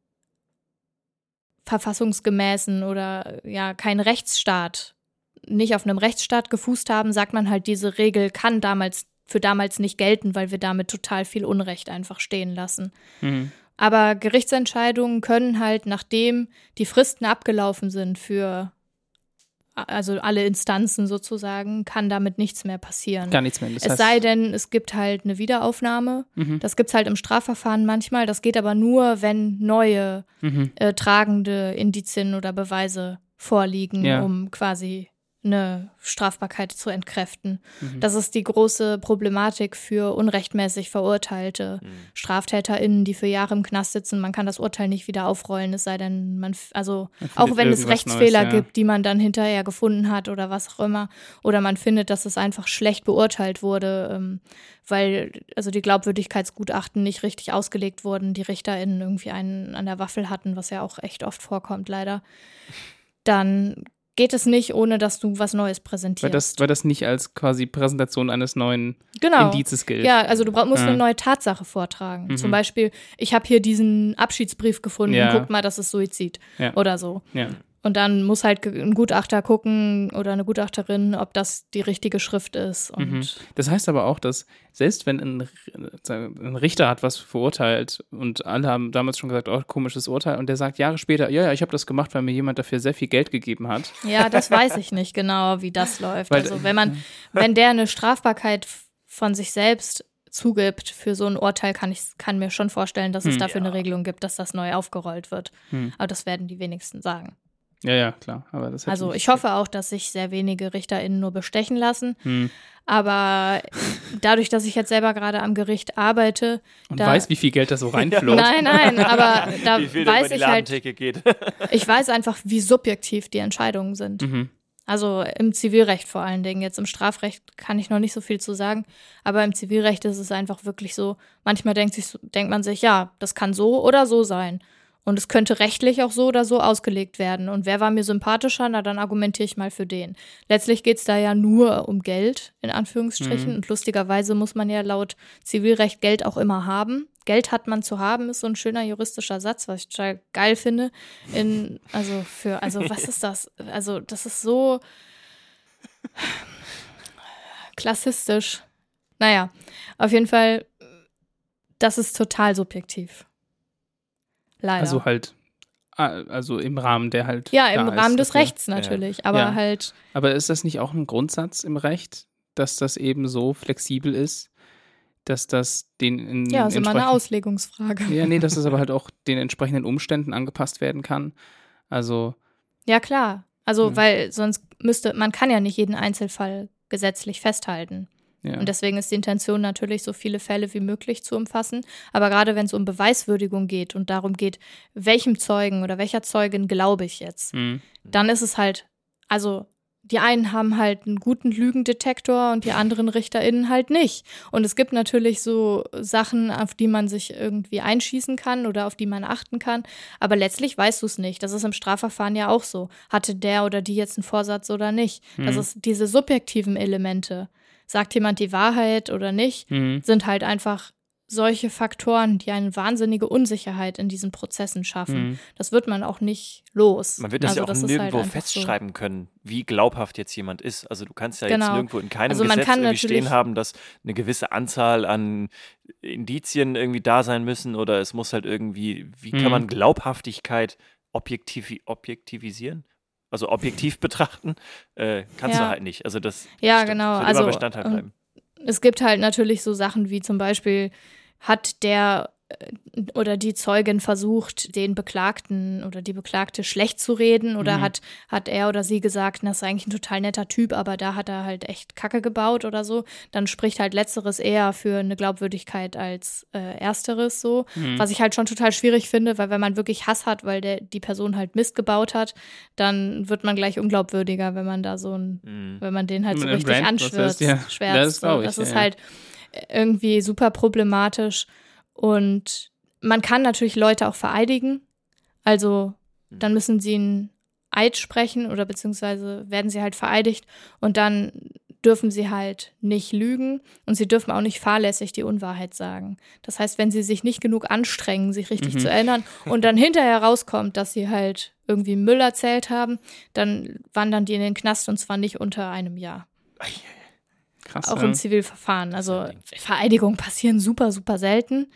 verfassungsgemäßen oder ja kein Rechtsstaat nicht auf einem Rechtsstaat gefußt haben, sagt man halt, diese Regel kann damals für damals nicht gelten, weil wir damit total viel Unrecht einfach stehen lassen. Mhm. Aber Gerichtsentscheidungen können halt, nachdem die Fristen abgelaufen sind für also alle Instanzen sozusagen, kann damit nichts mehr passieren. Gar nichts mehr. Das es heißt, sei denn, es gibt halt eine Wiederaufnahme. Mhm. Das gibt es halt im Strafverfahren manchmal. Das geht aber nur, wenn neue Mhm. äh, tragende Indizien oder Beweise vorliegen, Ja. um quasi eine Strafbarkeit zu entkräften. Mhm. Das ist die große Problematik für unrechtmäßig verurteilte Mhm. StraftäterInnen, die für Jahre im Knast sitzen. Man kann das Urteil nicht wieder aufrollen, es sei denn, man, also Man auch wenn es Rechtsfehler Neues, ja. gibt, die man dann hinterher gefunden hat oder was auch immer. Oder man findet, dass es einfach schlecht beurteilt wurde, ähm, weil also die Glaubwürdigkeitsgutachten nicht richtig ausgelegt wurden, die RichterInnen irgendwie einen an der Waffel hatten, was ja auch echt oft vorkommt, leider. Dann geht es nicht, ohne dass du was Neues präsentierst. Weil das, weil das nicht als quasi Präsentation eines neuen genau. Indizes gilt. Ja, also du brauch, musst Ja. eine neue Tatsache vortragen. Mhm. Zum Beispiel, ich habe hier diesen Abschiedsbrief gefunden, Ja. guckt mal, das ist Suizid Ja. oder so. Ja. Und dann muss halt ein Gutachter gucken oder eine Gutachterin, ob das die richtige Schrift ist. Mhm. Das heißt aber auch, dass selbst wenn ein, ein Richter hat was verurteilt und alle haben damals schon gesagt, oh, komisches Urteil, und der sagt Jahre später, ja, ja, ich habe das gemacht, weil mir jemand dafür sehr viel Geld gegeben hat. ja, das weiß ich nicht genau, wie das läuft. Weil- also wenn man, wenn der eine Strafbarkeit von sich selbst zugibt für so ein Urteil, kann ich kann mir schon vorstellen, dass es Hm. dafür eine Regelung gibt, dass das neu aufgerollt wird. Hm. Aber das werden die wenigsten sagen. Ja, ja, klar. Aber das Also ich hoffe auch, dass sich sehr wenige RichterInnen nur bestechen lassen. Hm. Aber dadurch, dass ich jetzt selber gerade am Gericht arbeite, Und da- weiß, wie viel Geld da so reinflot. nein, nein, aber da Wie viel da weiß ich halt, geht. ich weiß einfach, wie subjektiv die Entscheidungen sind. Mhm. Also im Zivilrecht vor allen Dingen. Jetzt im Strafrecht kann ich noch nicht so viel zu sagen, aber im Zivilrecht ist es einfach wirklich so, manchmal denkt, sich, so- denkt man sich, ja, das kann so oder so sein. Und es könnte rechtlich auch so oder so ausgelegt werden. Und wer war mir sympathischer? Na, dann argumentiere ich mal für den. Letztlich geht es da ja nur um Geld, in Anführungsstrichen. Mhm. Und lustigerweise muss man ja laut Zivilrecht Geld auch immer haben. Geld hat man zu haben, ist so ein schöner juristischer Satz, was ich total geil finde. In, also für, also was ist das? Also, das ist so klassistisch. Naja, auf jeden Fall, das ist total subjektiv. Leider. Also halt, ah, also im Rahmen der halt. ja, im Rahmen ist des dafür. Rechts natürlich, aber Ja. halt, Aber ist das nicht auch ein Grundsatz im Recht, dass das eben so flexibel ist, dass das den in ja, ist immer eine Auslegungsfrage. Ja, nee, dass es aber halt auch den entsprechenden Umständen angepasst werden kann. Also, Ja, klar. Also, Mhm. weil sonst müsste, man kann ja nicht jeden Einzelfall gesetzlich festhalten. Ja. Und deswegen ist die Intention natürlich, so viele Fälle wie möglich zu umfassen. Aber gerade wenn es um Beweiswürdigung geht und darum geht, welchem Zeugen oder welcher Zeugin glaube ich jetzt, Mhm. dann ist es halt, also die einen haben halt einen guten Lügendetektor und die anderen RichterInnen halt nicht. Und es gibt natürlich so Sachen, auf die man sich irgendwie einschießen kann oder auf die man achten kann. Aber letztlich weißt du es nicht. Das ist im Strafverfahren ja auch so. Hatte der oder die jetzt einen Vorsatz oder nicht? Das Mhm. ist diese subjektiven Elemente. Sagt jemand die Wahrheit oder nicht? Mhm. sind halt einfach solche Faktoren, die eine wahnsinnige Unsicherheit in diesen Prozessen schaffen. Mhm. Das wird man auch nicht los. Man wird das also ja auch ist nirgendwo halt festschreiben können, wie glaubhaft jetzt jemand ist. Also du kannst ja jetzt Genau. nirgendwo in keinem Also Gesetz kann irgendwie stehen haben, dass eine gewisse Anzahl an Indizien irgendwie da sein müssen oder es muss halt irgendwie, wie kann Mhm. man Glaubhaftigkeit objektiv, objektivisieren? Also objektiv betrachten, äh, kannst du Ja. halt nicht. Also das Ja, stimmt. genau. Also, immer Bestandteil ähm, bleiben. Es gibt halt natürlich so Sachen wie zum Beispiel, hat der oder die Zeugin versucht, den Beklagten oder die Beklagte schlecht zu reden oder Mhm. hat, hat er oder sie gesagt, das ist eigentlich ein total netter Typ, aber da hat er halt echt Kacke gebaut oder so, dann spricht halt Letzteres eher für eine Glaubwürdigkeit als äh, Ersteres so. Mhm. Was ich halt schon total schwierig finde, weil wenn man wirklich Hass hat, weil der, die Person halt Mist gebaut hat, dann wird man gleich unglaubwürdiger, wenn man da so ein Mhm. wenn man den halt so richtig anschwärzt. ja. Das so. glaub ich, das ja, ist ja. halt irgendwie super problematisch. Und man kann natürlich Leute auch vereidigen. Also Hm. dann müssen sie einen Eid sprechen oder beziehungsweise werden sie halt vereidigt und dann dürfen sie halt nicht lügen und sie dürfen auch nicht fahrlässig die Unwahrheit sagen. Das heißt, wenn sie sich nicht genug anstrengen, sich richtig Mhm. zu erinnern und dann hinterher rauskommt, dass sie halt irgendwie Müll erzählt haben, dann wandern die in den Knast und zwar nicht unter einem Jahr. Krass. Auch ja. im Zivilverfahren. Also. Vereidigungen passieren super, super selten.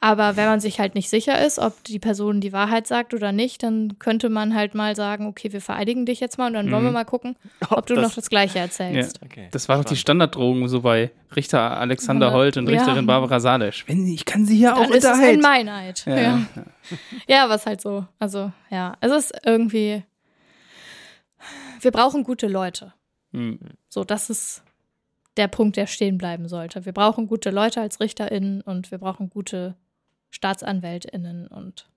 Aber wenn man sich halt nicht sicher ist, ob die Person die Wahrheit sagt oder nicht, dann könnte man halt mal sagen, okay, wir vereidigen dich jetzt mal und dann wollen wir Mhm. mal gucken, ob du das- noch das Gleiche erzählst. Okay. Das war doch die. Standarddrohung so bei Richter Alexander Ja. Holt und Ja. Richterin Barbara Salesch. Wenn ich kann sie hier auch Dann ist es ein unterhalten. Meineid. Ja, Ja. ja. ja. was halt so. Also, ja, es ist irgendwie. Wir brauchen gute Leute. Hm. So, das ist der Punkt, der stehen bleiben sollte. Wir brauchen gute Leute als RichterInnen und wir brauchen gute StaatsanwältInnen und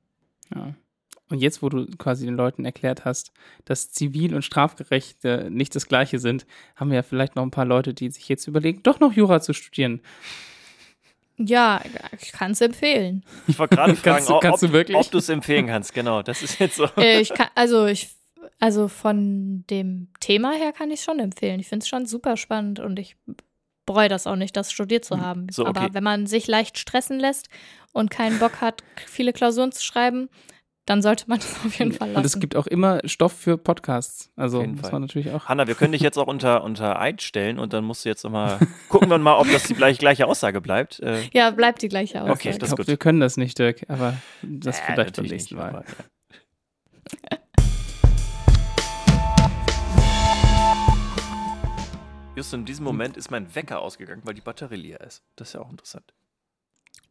Ja. Und jetzt, wo du quasi den Leuten erklärt hast, dass Zivil- und Strafgerecht äh, nicht das Gleiche sind, haben wir ja vielleicht noch ein paar Leute, die sich jetzt überlegen, doch noch Jura zu studieren. ja, ich kann es empfehlen. Ich wollte gerade fragen, Kannst du- ob, kannst du wirklich? ob du es empfehlen kannst. Genau, das ist jetzt so. Äh, ich kann, also ich, also von dem Thema her kann ich es schon empfehlen. Ich finde es schon super spannend und ich bereue das auch nicht, das studiert zu haben. Hm, so, okay. Aber wenn man sich leicht stressen lässt und keinen Bock hat, viele Klausuren zu schreiben, dann sollte man das auf jeden Fall lassen. Und es gibt auch immer Stoff für Podcasts. Also muss Fall. man natürlich auch. Hanna, wir können dich jetzt auch unter, unter Eid stellen und dann musst du jetzt nochmal gucken wir mal, ob das die gleich, gleiche Aussage bleibt. Äh, ja, bleibt die gleiche Aussage. Okay, das ist gut. wir können das nicht, Dirk, aber das äh, vielleicht beim nächsten Mal. Just in diesem Moment ist mein Wecker ausgegangen, weil die Batterie leer ist. Das ist ja auch interessant.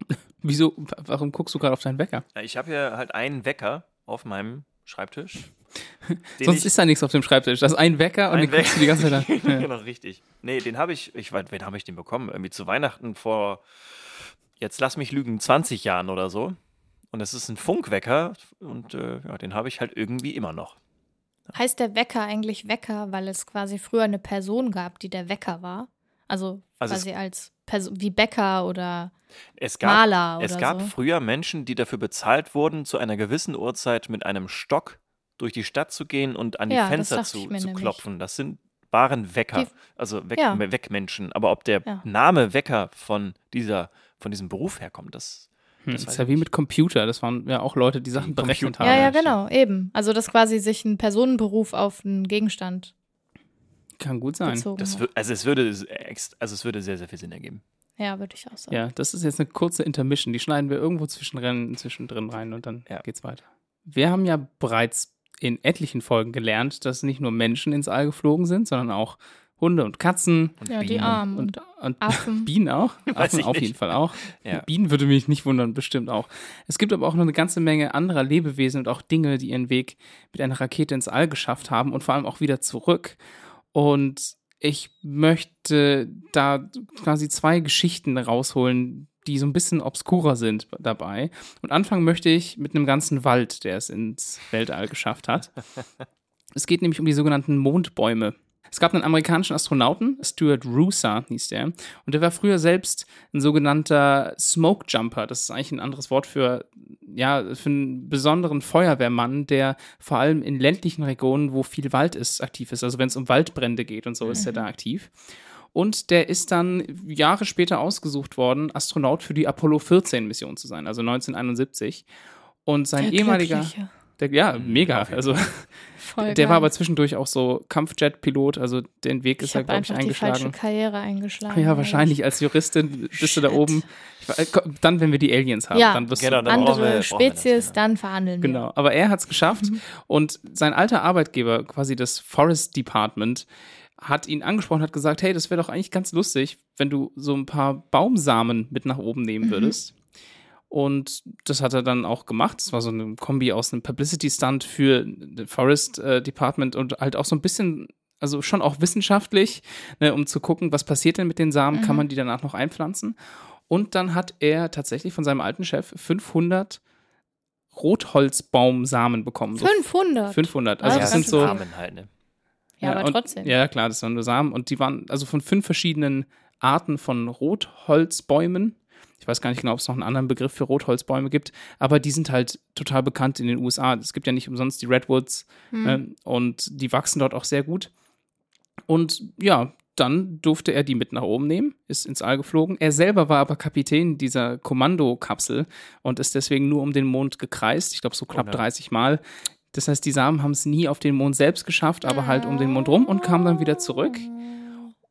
Wieso, warum guckst du gerade auf deinen Wecker? Ich habe hier halt einen Wecker auf meinem Schreibtisch. Sonst ist da nichts auf dem Schreibtisch. Das ist ein Wecker und Ein den guckst du die ganze Zeit an. Ja. genau, richtig. Nee, den habe ich, ich weiß, wen habe ich den bekommen? Irgendwie zu Weihnachten vor, jetzt lass mich lügen, 20 Jahren oder so. Und es ist ein Funkwecker und äh, ja, den habe ich halt irgendwie immer noch. Heißt der Wecker eigentlich Wecker, weil es quasi früher eine Person gab, die der Wecker war? Also, Also quasi als Person, wie Bäcker oder Es gab, Maler oder es gab so. früher Menschen, die dafür bezahlt wurden, zu einer gewissen Uhrzeit mit einem Stock durch die Stadt zu gehen und an die Ja, das Fenster zu, zu klopfen. Das sind waren Wecker, Die- also Weck, Ja. Weckmenschen. Aber ob der Ja. Name Wecker von dieser, von diesem Beruf herkommt, das Hm, Das ist ja wie mit Computer. Das waren ja auch Leute, die Sachen berechnet Computer- haben. Ja, ja, genau, eben. Also, dass quasi sich ein Personenberuf auf einen Gegenstand Kann gut sein. also es würde also es würde sehr, sehr viel Sinn ergeben. Ja, würde ich auch sagen. Ja, das ist jetzt eine kurze Intermission. Die schneiden wir irgendwo zwischendrin, zwischendrin rein und dann Ja. geht's weiter. Wir haben ja bereits in etlichen Folgen gelernt, dass nicht nur Menschen ins All geflogen sind, sondern auch Hunde und Katzen. Und Ja, die Bienen. Armen Und, und und Affen. Bienen auch. Weiß Affen ich auf nicht. jeden Fall auch. Ja. Bienen würde mich nicht wundern, bestimmt auch. Es gibt aber auch noch eine ganze Menge anderer Lebewesen und auch Dinge, die ihren Weg mit einer Rakete ins All geschafft haben und vor allem auch wieder zurück. Und ich möchte da quasi zwei Geschichten rausholen, die so ein bisschen obskurer sind dabei. Und anfangen möchte ich mit einem ganzen Wald, der es ins Weltall geschafft hat. Es geht nämlich um die sogenannten Mondbäume. Es gab einen amerikanischen Astronauten, Stuart Roosa hieß der, und der war früher selbst ein sogenannter Smoke Jumper. Das ist eigentlich ein anderes Wort für, ja, für einen besonderen Feuerwehrmann, der vor allem in ländlichen Regionen, wo viel Wald ist, aktiv ist. Also wenn es um Waldbrände geht und so, ist er da aktiv. Und der ist dann Jahre später ausgesucht worden, Astronaut für die Apollo 14 Mission zu sein, also 1971. Und sein Der ehemaliger, Glückliche. Der, ja, Mhm, mega. Also Voll der war geil. aber zwischendurch auch so Kampfjet-Pilot, also den Weg ist ich er, glaube ich, einfach die falsche eingeschlagen. Karriere eingeschlagen. Ja, wahrscheinlich als Juristin bist du da Shit. oben. Ko- Dann, wenn wir die Aliens haben, Ja. dann wirst Genau, du. dann brauchen wir- Andere wir das, Spezies, ja. dann verhandeln wir. Genau, aber er hat es geschafft und sein alter Arbeitgeber, quasi das Forest Department, hat ihn angesprochen, hat gesagt, hey, das wäre doch eigentlich ganz lustig, wenn du so ein paar Baumsamen mit nach oben nehmen würdest. Und das hat er dann auch gemacht. Das war so eine Kombi aus einem Publicity-Stunt für das Forest äh, Department und halt auch so ein bisschen, also schon auch wissenschaftlich, ne, um zu gucken, was passiert denn mit den Samen, kann man die danach noch einpflanzen. Und dann hat er tatsächlich von seinem alten Chef 500 Rotholzbaumsamen bekommen. So 500. 500. Also Ah, das sind so. Samen halt, ne? Ja, aber und, trotzdem. Ja, klar, das waren nur Samen. Und die waren also von fünf verschiedenen Arten von Rotholzbäumen. Ich weiß gar nicht genau, ob es noch einen anderen Begriff für Rotholzbäume gibt, aber die sind halt total bekannt in den USA. Es gibt ja nicht umsonst die Redwoods Hm. ähm, und die wachsen dort auch sehr gut. Und ja, dann durfte er die mit nach oben nehmen, ist ins All geflogen. Er selber war aber Kapitän dieser Kommandokapsel und ist deswegen nur um den Mond gekreist. Ich glaube, so knapp ja. 30 Mal. Das heißt, die Samen haben es nie auf den Mond selbst geschafft, aber halt um den Mond rum und kamen dann wieder zurück.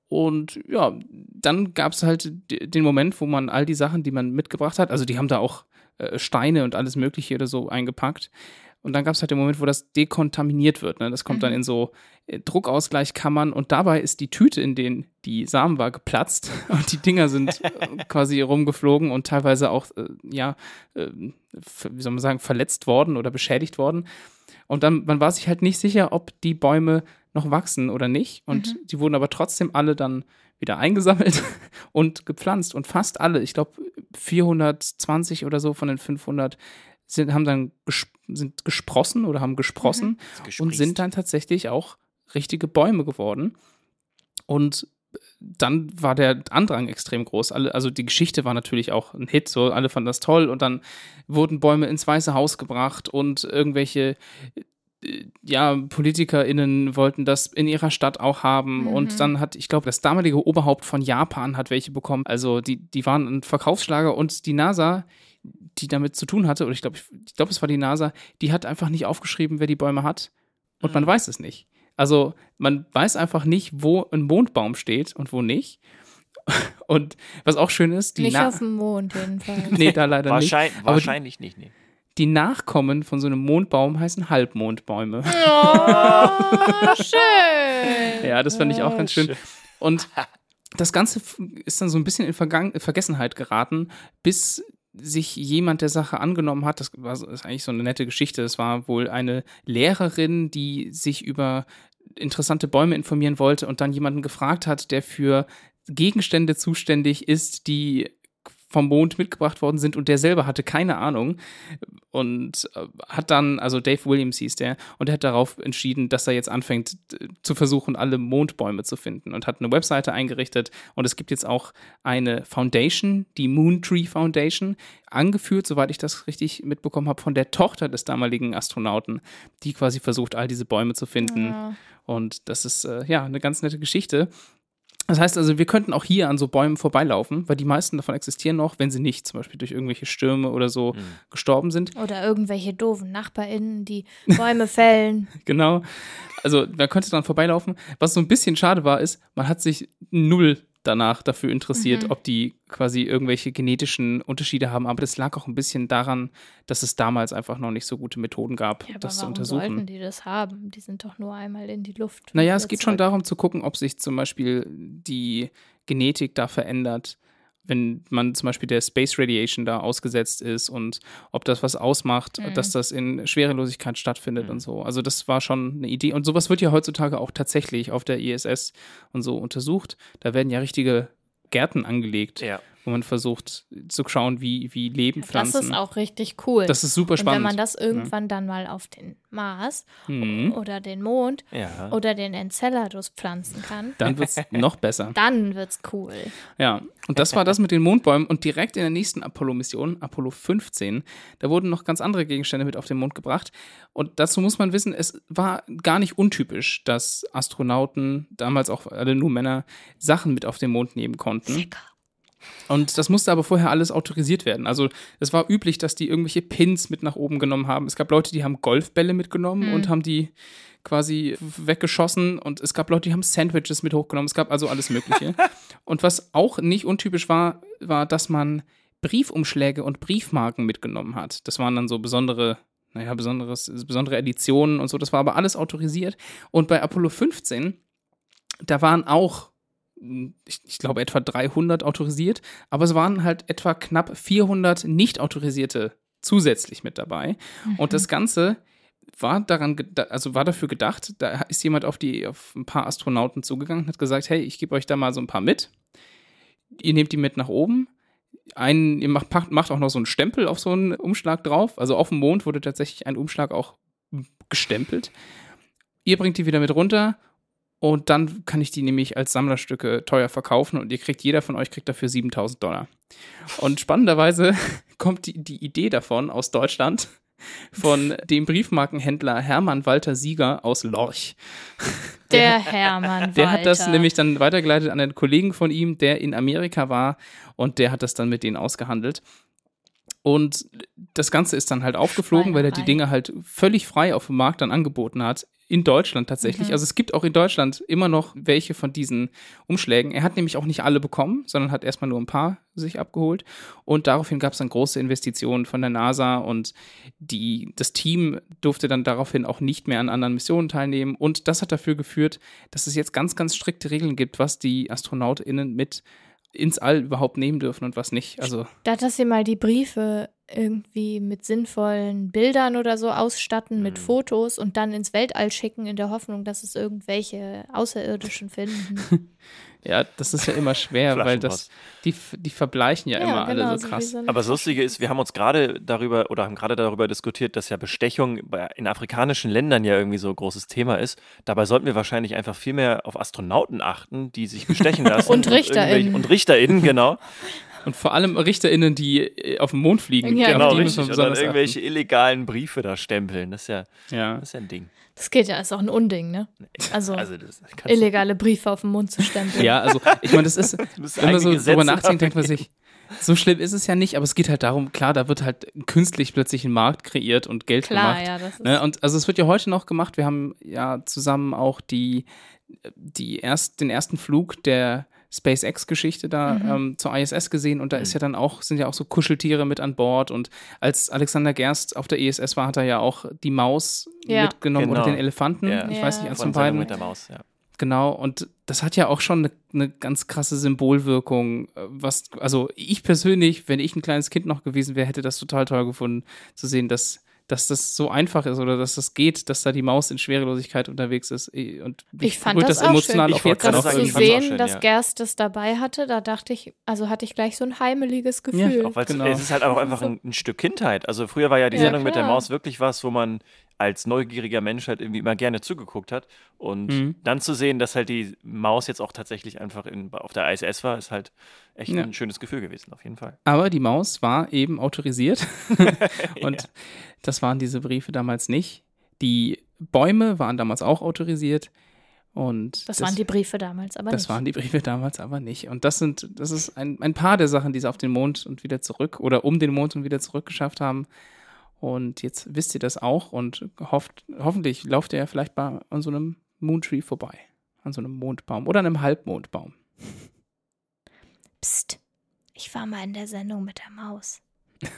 Und ja, dann gab es halt den Moment, wo man all die Sachen, die man mitgebracht hat, also die haben da auch äh, Steine und alles Mögliche oder so eingepackt. Und dann gab es halt den Moment, wo das dekontaminiert wird. Ne? Das kommt dann in so äh, Druckausgleichkammern und dabei ist die Tüte, in denen die Samen war, geplatzt und die Dinger sind äh, quasi rumgeflogen und teilweise auch, äh, ja, äh, wie soll man sagen, verletzt worden oder beschädigt worden. Und dann, man war sich halt nicht sicher, ob die Bäume noch wachsen oder nicht. Und die wurden aber trotzdem alle dann wieder eingesammelt und gepflanzt. Und fast alle, ich glaube 420 oder so von den 500, sind, haben dann ges sind gesprossen oder haben gesprossen Ist und sind dann tatsächlich auch richtige Bäume geworden. Und dann war der Andrang extrem groß. Alle, also die Geschichte war natürlich auch ein Hit, so alle fanden das toll und dann wurden Bäume ins Weiße Haus gebracht und irgendwelche ja, PolitikerInnen wollten das in ihrer Stadt auch haben. Und dann hat, ich glaube, das damalige Oberhaupt von Japan hat welche bekommen. Also die, die waren ein Verkaufsschlager und die NASA, die damit zu tun hatte, oder ich glaube, ich glaube, es war die NASA, die hat einfach nicht aufgeschrieben, wer die Bäume hat. Und man weiß es nicht. Also man weiß einfach nicht, wo ein Mondbaum steht und wo nicht. Und was auch schön ist, die Nicht Na auf dem Mond jedenfalls. Nee, da leider nicht. Wahrscheinlich, Aber die- wahrscheinlich nicht, nee. Die Nachkommen von so einem Mondbaum heißen Halbmondbäume. Oh, schön. Ja, das fand ich auch ganz schön. schön. Und das Ganze ist dann so ein bisschen in Vergangen Vergessenheit geraten, bis sich jemand der Sache angenommen hat. Das war so- ist eigentlich so eine nette Geschichte. Das war wohl eine Lehrerin, die sich über interessante Bäume informieren wollte und dann jemanden gefragt hat, der für Gegenstände zuständig ist, die vom Mond mitgebracht worden sind und der selber hatte keine Ahnung und äh, hat dann, also Dave Williams hieß der, und er hat darauf entschieden, dass er jetzt anfängt äh, zu versuchen, alle Mondbäume zu finden und hat eine Webseite eingerichtet und es gibt jetzt auch eine Foundation, die Moon Tree Foundation, angeführt, soweit ich das richtig mitbekommen habe, von der Tochter des damaligen Astronauten, die quasi versucht, all diese Bäume zu finden. Ja. Und das ist äh, ja eine ganz nette Geschichte. Das heißt also, wir könnten auch hier an so Bäumen vorbeilaufen, weil die meisten davon existieren noch, wenn sie nicht zum Beispiel durch irgendwelche Stürme oder so gestorben sind. Oder irgendwelche doofen NachbarInnen, die Bäume fällen. Genau. Also man könnte dran vorbeilaufen. Was so ein bisschen schade war, ist, man hat sich null danach dafür interessiert, Mhm. ob die quasi irgendwelche genetischen Unterschiede haben. Aber das lag auch ein bisschen daran, dass es damals einfach noch nicht so gute Methoden gab, Ja, das zu untersuchen. sollten die das haben? Die sind doch nur einmal in die Luft. Naja, es geht schon darum zu gucken, ob sich zum Beispiel die Genetik da verändert, wenn man zum Beispiel der Space Radiation da ausgesetzt ist und ob das was ausmacht, Mhm. dass das in Schwerelosigkeit stattfindet Mhm. und so. Also das war schon eine Idee. Und sowas wird ja heutzutage auch tatsächlich auf der ISS und so untersucht. Da werden ja richtige Gärten angelegt, Ja. Wo man versucht zu schauen, wie, wie leben Das Pflanzen. ist auch richtig cool. Das ist super und spannend. wenn man das irgendwann dann mal auf den Mars Mhm. oder den Mond Ja. oder den Enceladus pflanzen kann, Dann wird es noch besser. dann wird's cool. Ja, und das war das mit den Mondbäumen. Und direkt in der nächsten Apollo-Mission, Apollo 15, da wurden noch ganz andere Gegenstände mit auf den Mond gebracht. Und dazu muss man wissen, es war gar nicht untypisch, dass Astronauten, damals auch alle nur Männer, Sachen mit auf den Mond nehmen konnten. Ficker. Und das musste aber vorher alles autorisiert werden. Also es war üblich, dass die irgendwelche Pins mit nach oben genommen haben. Es gab Leute, die haben Golfbälle mitgenommen Hm. und haben die quasi weggeschossen und es gab Leute, die haben Sandwiches mit hochgenommen. Es gab also alles Mögliche. und was auch nicht untypisch war, war, dass man Briefumschläge und Briefmarken mitgenommen hat. Das waren dann so besondere, naja, besonderes, besondere Editionen und so. Das war aber alles autorisiert. Und bei Apollo 15, da waren auch ich, ich glaube, etwa 300 autorisiert, aber es waren halt etwa knapp 400 nicht autorisierte zusätzlich mit dabei. Und das Ganze war daran, also war dafür gedacht, da ist jemand auf die, auf ein paar Astronauten zugegangen und hat gesagt, hey, ich gebe euch da mal so ein paar mit. Ihr nehmt die mit nach oben. Einen, ihr macht, macht auch noch so einen Stempel auf so einen Umschlag drauf. Also auf dem Mond wurde tatsächlich ein Umschlag auch gestempelt. Ihr bringt die wieder mit runter und dann kann ich die nämlich als Sammlerstücke teuer verkaufen und ihr kriegt, jeder von euch kriegt dafür 7000 Dollar. Und spannenderweise kommt die, die Idee davon aus Deutschland von dem Briefmarkenhändler Hermann Walter Sieger aus Lorch. Der Hermann Der hat das Walter. nämlich dann weitergeleitet an einen Kollegen von ihm, der in Amerika war und der hat das dann mit denen ausgehandelt. Und das Ganze ist dann halt aufgeflogen, weil er die. Dinge halt völlig frei auf dem Markt dann angeboten hat. In Deutschland tatsächlich. Mhm. Also es gibt auch in Deutschland immer noch welche von diesen Umschlägen. Er hat nämlich auch nicht alle bekommen, sondern hat erstmal nur ein paar sich abgeholt. Und daraufhin gab es dann große Investitionen von der NASA und die, das Team durfte dann daraufhin auch nicht mehr an anderen Missionen teilnehmen. Und das hat dafür geführt, dass es jetzt ganz, ganz strikte Regeln gibt, was die AstronautInnen mit ins All überhaupt nehmen dürfen und was nicht. Also Da dass sie mal die Briefe irgendwie mit sinnvollen Bildern oder so ausstatten, mit Mhm. Fotos und dann ins Weltall schicken, in der Hoffnung, dass es irgendwelche Außerirdischen finden. ja, das ist ja immer schwer, weil das, die, die verbleichen ja, immer alle so krass. eine Aber das Lustige ist, wir haben uns gerade darüber oder haben gerade darüber diskutiert, dass ja Bestechung in afrikanischen Ländern ja irgendwie so ein großes Thema ist. Dabei sollten wir wahrscheinlich einfach viel mehr auf Astronauten achten, die sich bestechen lassen. Und RichterInnen. irgendwelche- Und RichterInnen, genau. Und vor allem RichterInnen, die äh, auf den Mond fliegen. Ja, auf genau, die richtig. Und dann irgendwelche illegalen Briefe da stempeln. Das ist ja, achten. Ja. das ist ja ein Ding. Das geht ja, ist auch ein Unding, ne? Also, Also illegale Briefe auf den Mund zu stempeln. ja, also ich meine, das ist, wenn man so Gesetze drüber nachdenkt, denkt man sich, so schlimm ist es ja nicht, aber es geht halt darum, klar, da wird halt künstlich plötzlich ein Markt kreiert und Geld Klar, gemacht. ja, das ist. Ne? Und also es wird ja heute noch gemacht. Wir haben ja zusammen auch die, die erst, den ersten Flug der SpaceX-Geschichte da Mhm. ähm, zur ISS gesehen und da ist ja dann auch, sind ja auch so Kuscheltiere mit an Bord und als Alexander Gerst auf der ISS war, hat er ja auch die Maus Ja. mitgenommen oder Genau. den Elefanten. Ja. Ich Ja. weiß nicht, eins von beiden. mit der Maus, ja. Genau, und das hat ja auch schon eine, eine ganz krasse Symbolwirkung. äh, Was, also ich persönlich, wenn ich ein kleines Kind noch gewesen wäre, hätte das total toll gefunden, zu sehen, dass, dass das so einfach ist oder dass das geht, dass da die Maus in Schwerelosigkeit unterwegs ist. Und Ich fand das das auch emotional schön. auch Ich wollte jetzt gerade das zu auch sehen, schön, dass ja. Gerst das dabei hatte, da dachte ich, also hatte ich gleich so ein heimeliges Gefühl. Auch weil Genau. es ist halt auch einfach ein, ein Stück Kindheit. Also früher war ja die Ja, Sendung mit der klar. Maus wirklich was, wo man als neugieriger Mensch halt irgendwie immer gerne zugeguckt hat. Und Mhm. dann zu sehen, dass halt die Maus jetzt auch tatsächlich einfach in, auf der ISS war, ist halt echt Ja. ein schönes Gefühl gewesen, auf jeden Fall. Aber die Maus war eben autorisiert und das waren diese Briefe damals nicht. Die Bäume waren damals auch autorisiert und das, waren die Briefe damals, aber Das nicht. waren die Briefe damals aber nicht. Und das sind, das ist ein, ein paar der Sachen, die sie auf den Mond und wieder zurück oder um den Mond und wieder zurück geschafft haben. Und jetzt wisst ihr das auch und hofft, hoffentlich lauft ihr ja vielleicht mal an so einem Moontree vorbei. An so einem Mondbaum oder einem Halbmondbaum. Psst, ich war mal in der Sendung mit der Maus.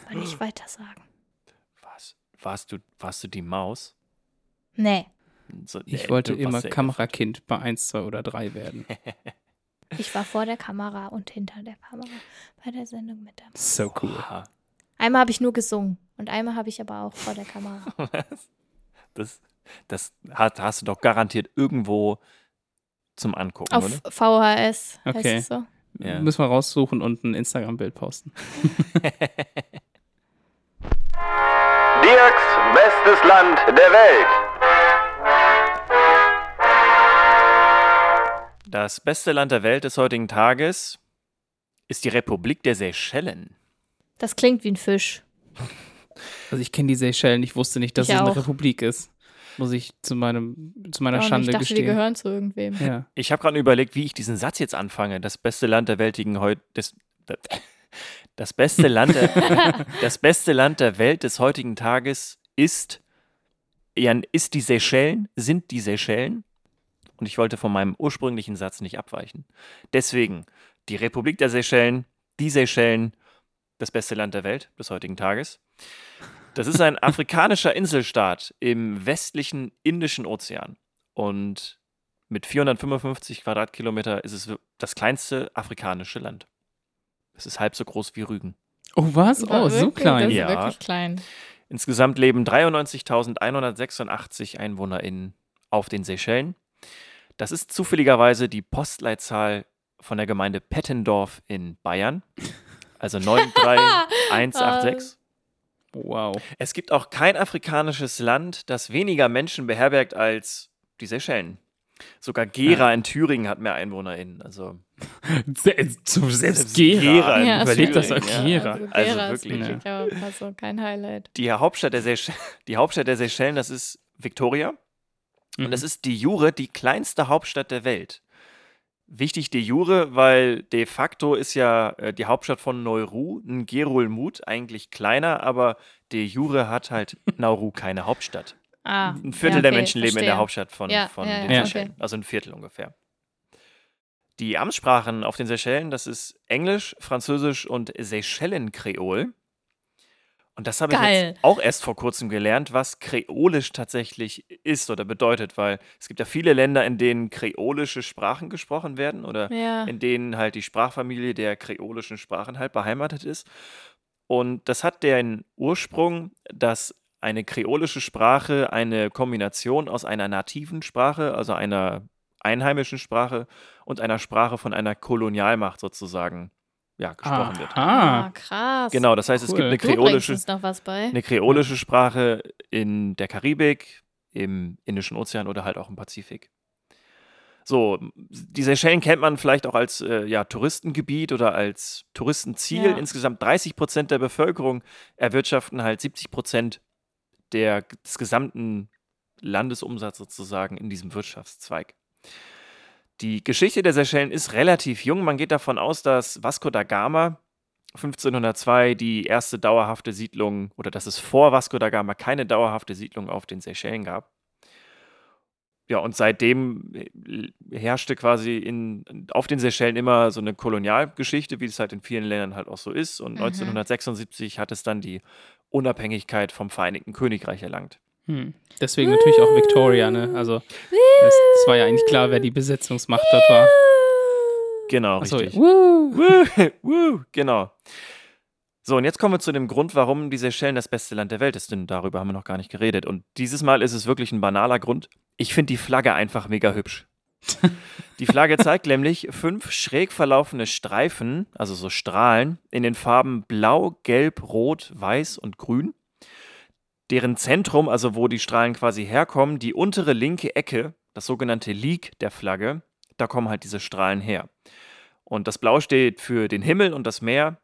Soll nicht weiter sagen. Was? Warst du, warst du die Maus? Nee, So, Ich wollte immer Kamerakind bei 1, 2 oder 3 werden. ich war vor der Kamera und hinter der Kamera bei der Sendung mit der Maus. So cool. Oha. Einmal habe ich nur gesungen und einmal habe ich aber auch vor der Kamera. Das, das hat, hast du doch garantiert irgendwo zum Angucken, Auf oder? VHS heißt Okay. es so. Ja. Müssen wir raussuchen und ein Instagram-Bild posten. Dirks bestes Land der Welt. Das beste Land der Welt des heutigen Tages ist die Republik der Seychellen. Das klingt wie ein Fisch. Also ich kenne die Seychellen, ich wusste nicht, dass Ich es eine auch. Republik ist. Muss ich zu meinem zu meiner Oh, und Schande ich dachte, die gestehen. gehören zu irgendwem. Ja. Ich habe gerade überlegt, wie ich diesen Satz jetzt anfange. Das beste Land der weltigen heute. Das, das, beste Land der, das beste Land der Welt des heutigen Tages ist, ja, ist die Seychellen, sind die Seychellen. Und ich wollte von meinem ursprünglichen Satz nicht abweichen. Deswegen, die Republik der Seychellen, die Seychellen, das beste Land der Welt des heutigen Tages. Das ist ein afrikanischer Inselstaat im westlichen Indischen Ozean. Und mit 455 Quadratkilometer ist es das kleinste afrikanische Land. Es ist halb so groß wie Rügen. Oh was? Oh, so wirklich- klein. Das ist Ja. wirklich klein. Insgesamt leben 93.186 EinwohnerInnen auf den Seychellen. Das ist zufälligerweise die Postleitzahl von der Gemeinde Pettendorf in Bayern. Also 93186. Wow. Es gibt auch kein afrikanisches Land, das weniger Menschen beherbergt als die Seychellen. Sogar Gera in Thüringen hat mehr EinwohnerInnen. Also Selbst, selbst Gera. Gera in Ja, Überleg das auch ja. Gera. Also, Also Gera ist wirklich, wirklich aber also kein Highlight. die Hauptstadt der, Seychellen, die Hauptstadt der Seychellen, das ist Victoria. Mhm. Und das ist de jure die kleinste Hauptstadt der Welt. Wichtig de jure, weil de facto ist ja äh, die Hauptstadt von Nauru, Ngerulmud, eigentlich kleiner, aber de jure hat halt Nauru keine Hauptstadt. Ah, Ein Viertel ja, der okay, Menschen leben in der. Hauptstadt von, Ja, von ja, den Seychellen. okay. Also ein Viertel ungefähr. Die Amtssprachen auf den Seychellen, das ist Englisch, Französisch und Seychellenkreol. Und das habe ich jetzt auch erst vor kurzem gelernt, was Kreolisch tatsächlich ist oder bedeutet, weil es gibt ja viele Länder, in denen kreolische Sprachen gesprochen werden oder Ja. in denen halt die Sprachfamilie der kreolischen Sprachen halt beheimatet ist. Und das hat den Ursprung, dass eine kreolische Sprache eine Kombination aus einer nativen Sprache, also einer einheimischen Sprache und einer Sprache von einer Kolonialmacht sozusagen ja, gesprochen wird. Ah, Ah, krass. Genau, das heißt, es Cool. gibt eine kreolische, uns noch was bei. eine kreolische Sprache in der Karibik, im Indischen Ozean oder halt auch im Pazifik. So, die Seychellen kennt man vielleicht auch als äh, ja, Touristengebiet oder als Touristenziel. Ja. Insgesamt 30 Prozent der Bevölkerung erwirtschaften halt 70 Prozent der, des gesamten Landesumsatzes sozusagen in diesem Wirtschaftszweig. Die Geschichte der Seychellen ist relativ jung. Man geht davon aus, dass Vasco da Gama 1502 die erste dauerhafte Siedlung oder dass es vor Vasco da Gama keine dauerhafte Siedlung auf den Seychellen gab. Ja, und seitdem äh, herrschte quasi in, auf den Seychellen immer so eine Kolonialgeschichte, wie es halt in vielen Ländern halt auch so ist. Und Mhm. 1976 hat es dann die Unabhängigkeit vom Vereinigten Königreich erlangt. Hm. Deswegen natürlich auch Victoria, ne? Also, es, war ja eigentlich klar, wer die Besetzungsmacht dort war. Genau, Achso, richtig. Woo, woo, genau. So, und jetzt kommen wir zu dem Grund, warum die Seychellen das beste Land der Welt ist, denn darüber haben wir noch gar nicht geredet. Und dieses Mal ist es wirklich ein banaler Grund. Ich finde die Flagge einfach mega hübsch. Die Flagge zeigt nämlich fünf schräg verlaufende Streifen, also so Strahlen, in den Farben Blau, Gelb, Rot, Weiß und Grün. Deren Zentrum, also wo die Strahlen quasi herkommen, die untere linke Ecke, das sogenannte Leak der Flagge, da kommen halt diese Strahlen her. Und das Blau steht für den Himmel und das Meer,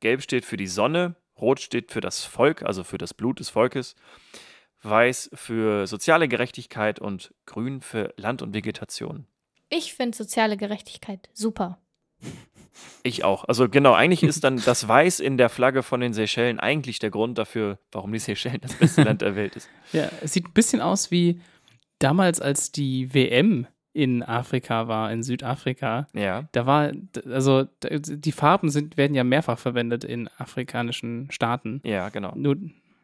Gelb steht für die Sonne, Rot steht für das Volk, also für das Blut des Volkes, Weiß für soziale Gerechtigkeit und Grün für Land und Vegetation. Ich finde soziale Gerechtigkeit super. Ich auch. Also genau, eigentlich ist dann das Weiß in der Flagge von den Seychellen eigentlich der Grund dafür, warum die Seychellen das beste Land der Welt ist. Ja, es sieht ein bisschen aus wie damals, als die WM in Afrika war, in Südafrika, Ja. da war, also die Farben sind, werden ja mehrfach verwendet in afrikanischen Staaten. Ja, genau. Nur,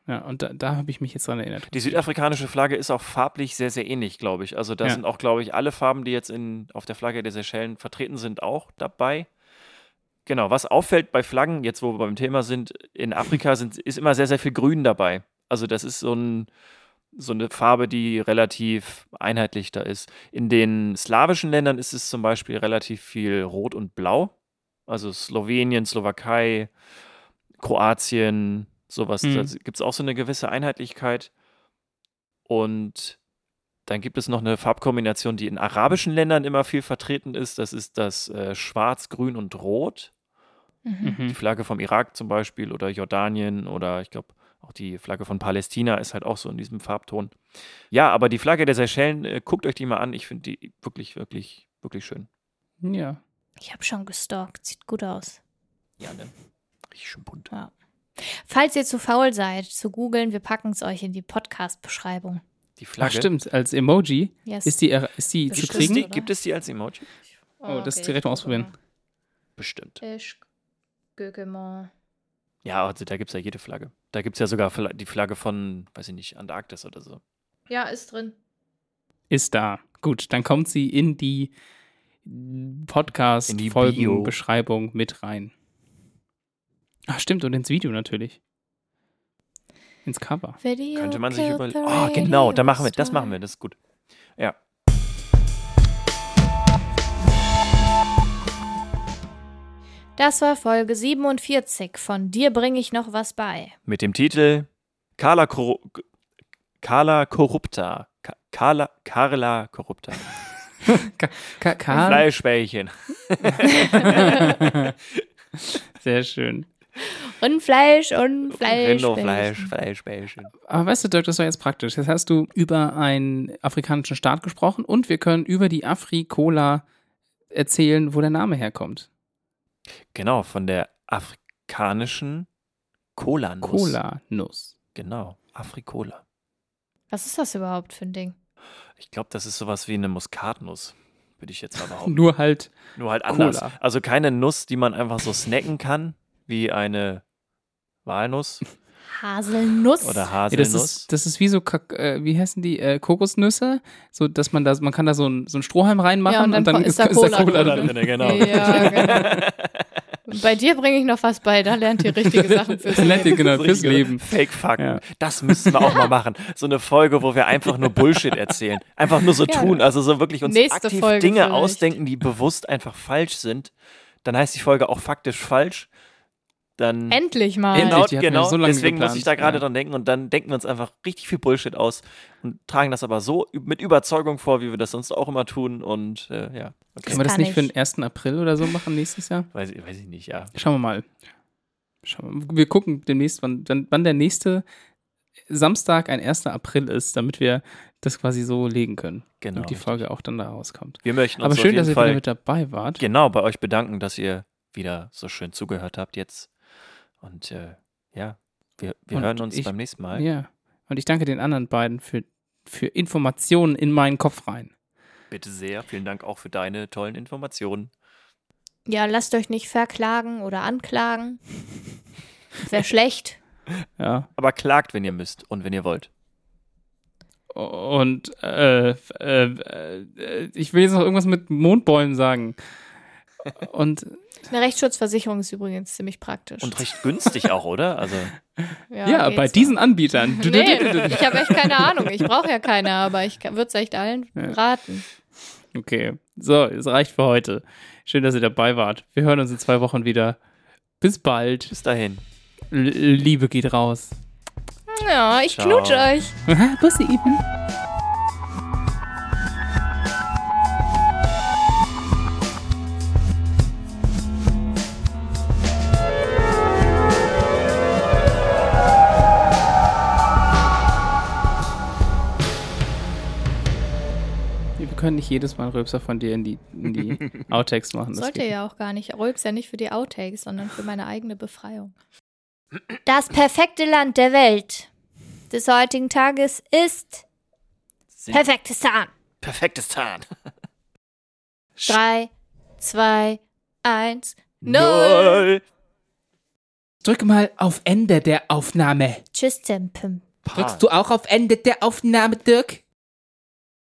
ja, und da, da habe ich mich jetzt dran erinnert. Die südafrikanische Flagge ist auch farblich sehr, sehr ähnlich, glaube ich. Also da Ja. sind auch, glaube ich, alle Farben, die jetzt in, auf der Flagge der Seychellen vertreten sind, auch dabei. Genau, was auffällt bei Flaggen, jetzt wo wir beim Thema sind, in Afrika sind, ist immer sehr, sehr viel Grün dabei. Also das ist so, ein, so eine Farbe, die relativ einheitlich da ist. In den slawischen Ländern ist es zum Beispiel relativ viel Rot und Blau. Also Slowenien, Slowakei, Kroatien, sowas. Mhm. Da gibt es auch so eine gewisse Einheitlichkeit. Und dann gibt es noch eine Farbkombination, die in arabischen Ländern immer viel vertreten ist. Das ist das äh, Schwarz, Grün und Rot. Mhm. Die Mhm. Flagge vom Irak zum Beispiel oder Jordanien oder ich glaube auch die Flagge von Palästina ist halt auch so in diesem Farbton. Ja, aber die Flagge der Seychellen, äh, guckt euch die mal an. Ich finde die wirklich, wirklich, wirklich schön. Ja. Ich habe schon gestalkt. Sieht gut aus. Ja, ne? Richtig schön bunt. Falls ihr zu faul seid, zu googeln, wir packen es euch in die Podcast-Beschreibung. Die Ach, Flagge. stimmt, als Emoji. Yes. Ist die, ist die zu Bestimmt. Kriegen? die, gibt es die als Emoji? Oh, das direkt mal ausprobieren. Bestimmt. Ich gucke mal. Ja, also da gibt es ja jede Flagge. Da gibt es ja sogar die Flagge von, weiß ich nicht, Antarktis oder so. Ja, ist drin. Ist da. Gut, dann kommt sie in die. Podcast-Folgenbeschreibung mit rein. Ach, stimmt, und ins Video natürlich. Ins Cover. Video Könnte man sich überlegen. the Oh, genau, da machen wir, das machen wir, das ist gut. Ja. Das war Folge 47 von Dir bringe ich noch was bei. Mit dem Titel Carla, Korru Carla Corrupta. Ka Carla, Carla Corrupta. Ka? Fleischbällchen. Sehr schön. Und Fleisch und Fleisch. Rindofleisch, Fleischbällchen. Aber weißt du, Dirk, das war jetzt praktisch. Jetzt hast du über einen afrikanischen Staat gesprochen und wir können über die Afrikola erzählen, wo der Name herkommt. Genau, von der afrikanischen Cola-Nuss. Cola-Nuss. Genau, Afrikola. Was ist das überhaupt für ein Ding? Ich glaube, das ist sowas wie eine Muskatnuss, würde ich jetzt mal behaupten. Nur halt, Nur halt anders. Cola. Also keine Nuss, die man einfach so snacken kann, wie eine Walnuss Haselnuss. oder ja, Haselnuss. das, ist, das ist wie so, Kak äh, wie heißen die, äh, Kokosnüsse, so dass man da, man kann da so ein, so ein Strohhalm reinmachen Ja, und und dann dann, ist da Cola drin. drin, genau. Ja, genau. Bei dir bringe ich noch was bei, da lernt ihr richtige Sachen fürs Lernt ihr Leben. genau So fürs Leben. Fake-Fakten. Ja. Das müssen wir auch mal machen. So eine Folge, wo wir einfach nur Bullshit erzählen. Einfach nur so Ja. tun. Also so wirklich uns Nächste aktiv Folge Dinge vielleicht. ausdenken, die bewusst einfach falsch sind. Dann heißt die Folge auch faktisch falsch. Dann Endlich mal. Endlich. Genau, wir genau. so lange deswegen muss geplant. ich da gerade Ja. dran denken und dann denken wir uns einfach richtig viel Bullshit aus und tragen das aber so mit Überzeugung vor, wie wir das sonst auch immer tun und äh, ja, okay. Können wir das nicht für den 1. April oder so machen nächstes Jahr? Weiß, ich- weiß ich nicht, ja. Schauen wir mal. Schauen wir, mal. wir gucken demnächst, wann, wann, der nächste Samstag ein 1. April ist, damit wir das quasi so legen können. Genau. Und die Folge auch dann da rauskommt. Wir möchten uns Aber auf schön, jeden dass ihr Fall wieder mit dabei wart. genau bei euch bedanken, dass ihr wieder so schön zugehört habt jetzt. Und äh, ja, wir, wir Und hören uns ich- beim nächsten Mal. Ja. Und ich danke den anderen beiden für, für Informationen in meinen Kopf rein. Bitte sehr. Vielen Dank auch für deine tollen Informationen. Ja, lasst euch nicht verklagen oder anklagen. Wäre schlecht. Ja. Aber klagt, wenn ihr müsst und wenn ihr wollt. Und äh, äh, äh, ich will jetzt noch irgendwas mit Mondbäumen sagen. Und Eine Rechtsschutzversicherung ist übrigens ziemlich praktisch. Und recht günstig auch, oder? Also, ja, geht's bei so. diesen Anbietern. Nee, ich habe echt keine Ahnung. Ich brauche ja keine, aber ich würde es echt allen Ja. raten. Okay, so, es reicht für heute. Schön, dass ihr dabei wart. Wir hören uns in zwei Wochen wieder. Bis bald. bis dahin. L Liebe geht raus. Ja, ich Ciao. knutsche euch. Bussi eben. Nicht jedes Mal Röpser von dir in die, in die Outtakes machen. das Sollte ja auch gar nicht. Ja nicht für die Outtakes, sondern für meine eigene Befreiung. Das perfekte Land der Welt des heutigen Tages ist Perfektistan. perfektes Tarn. Drei, zwei, eins, null. Null. Drück mal auf Ende der Aufnahme. Tschüss, Tempem. Drückst du auch auf Ende der Aufnahme, Dirk?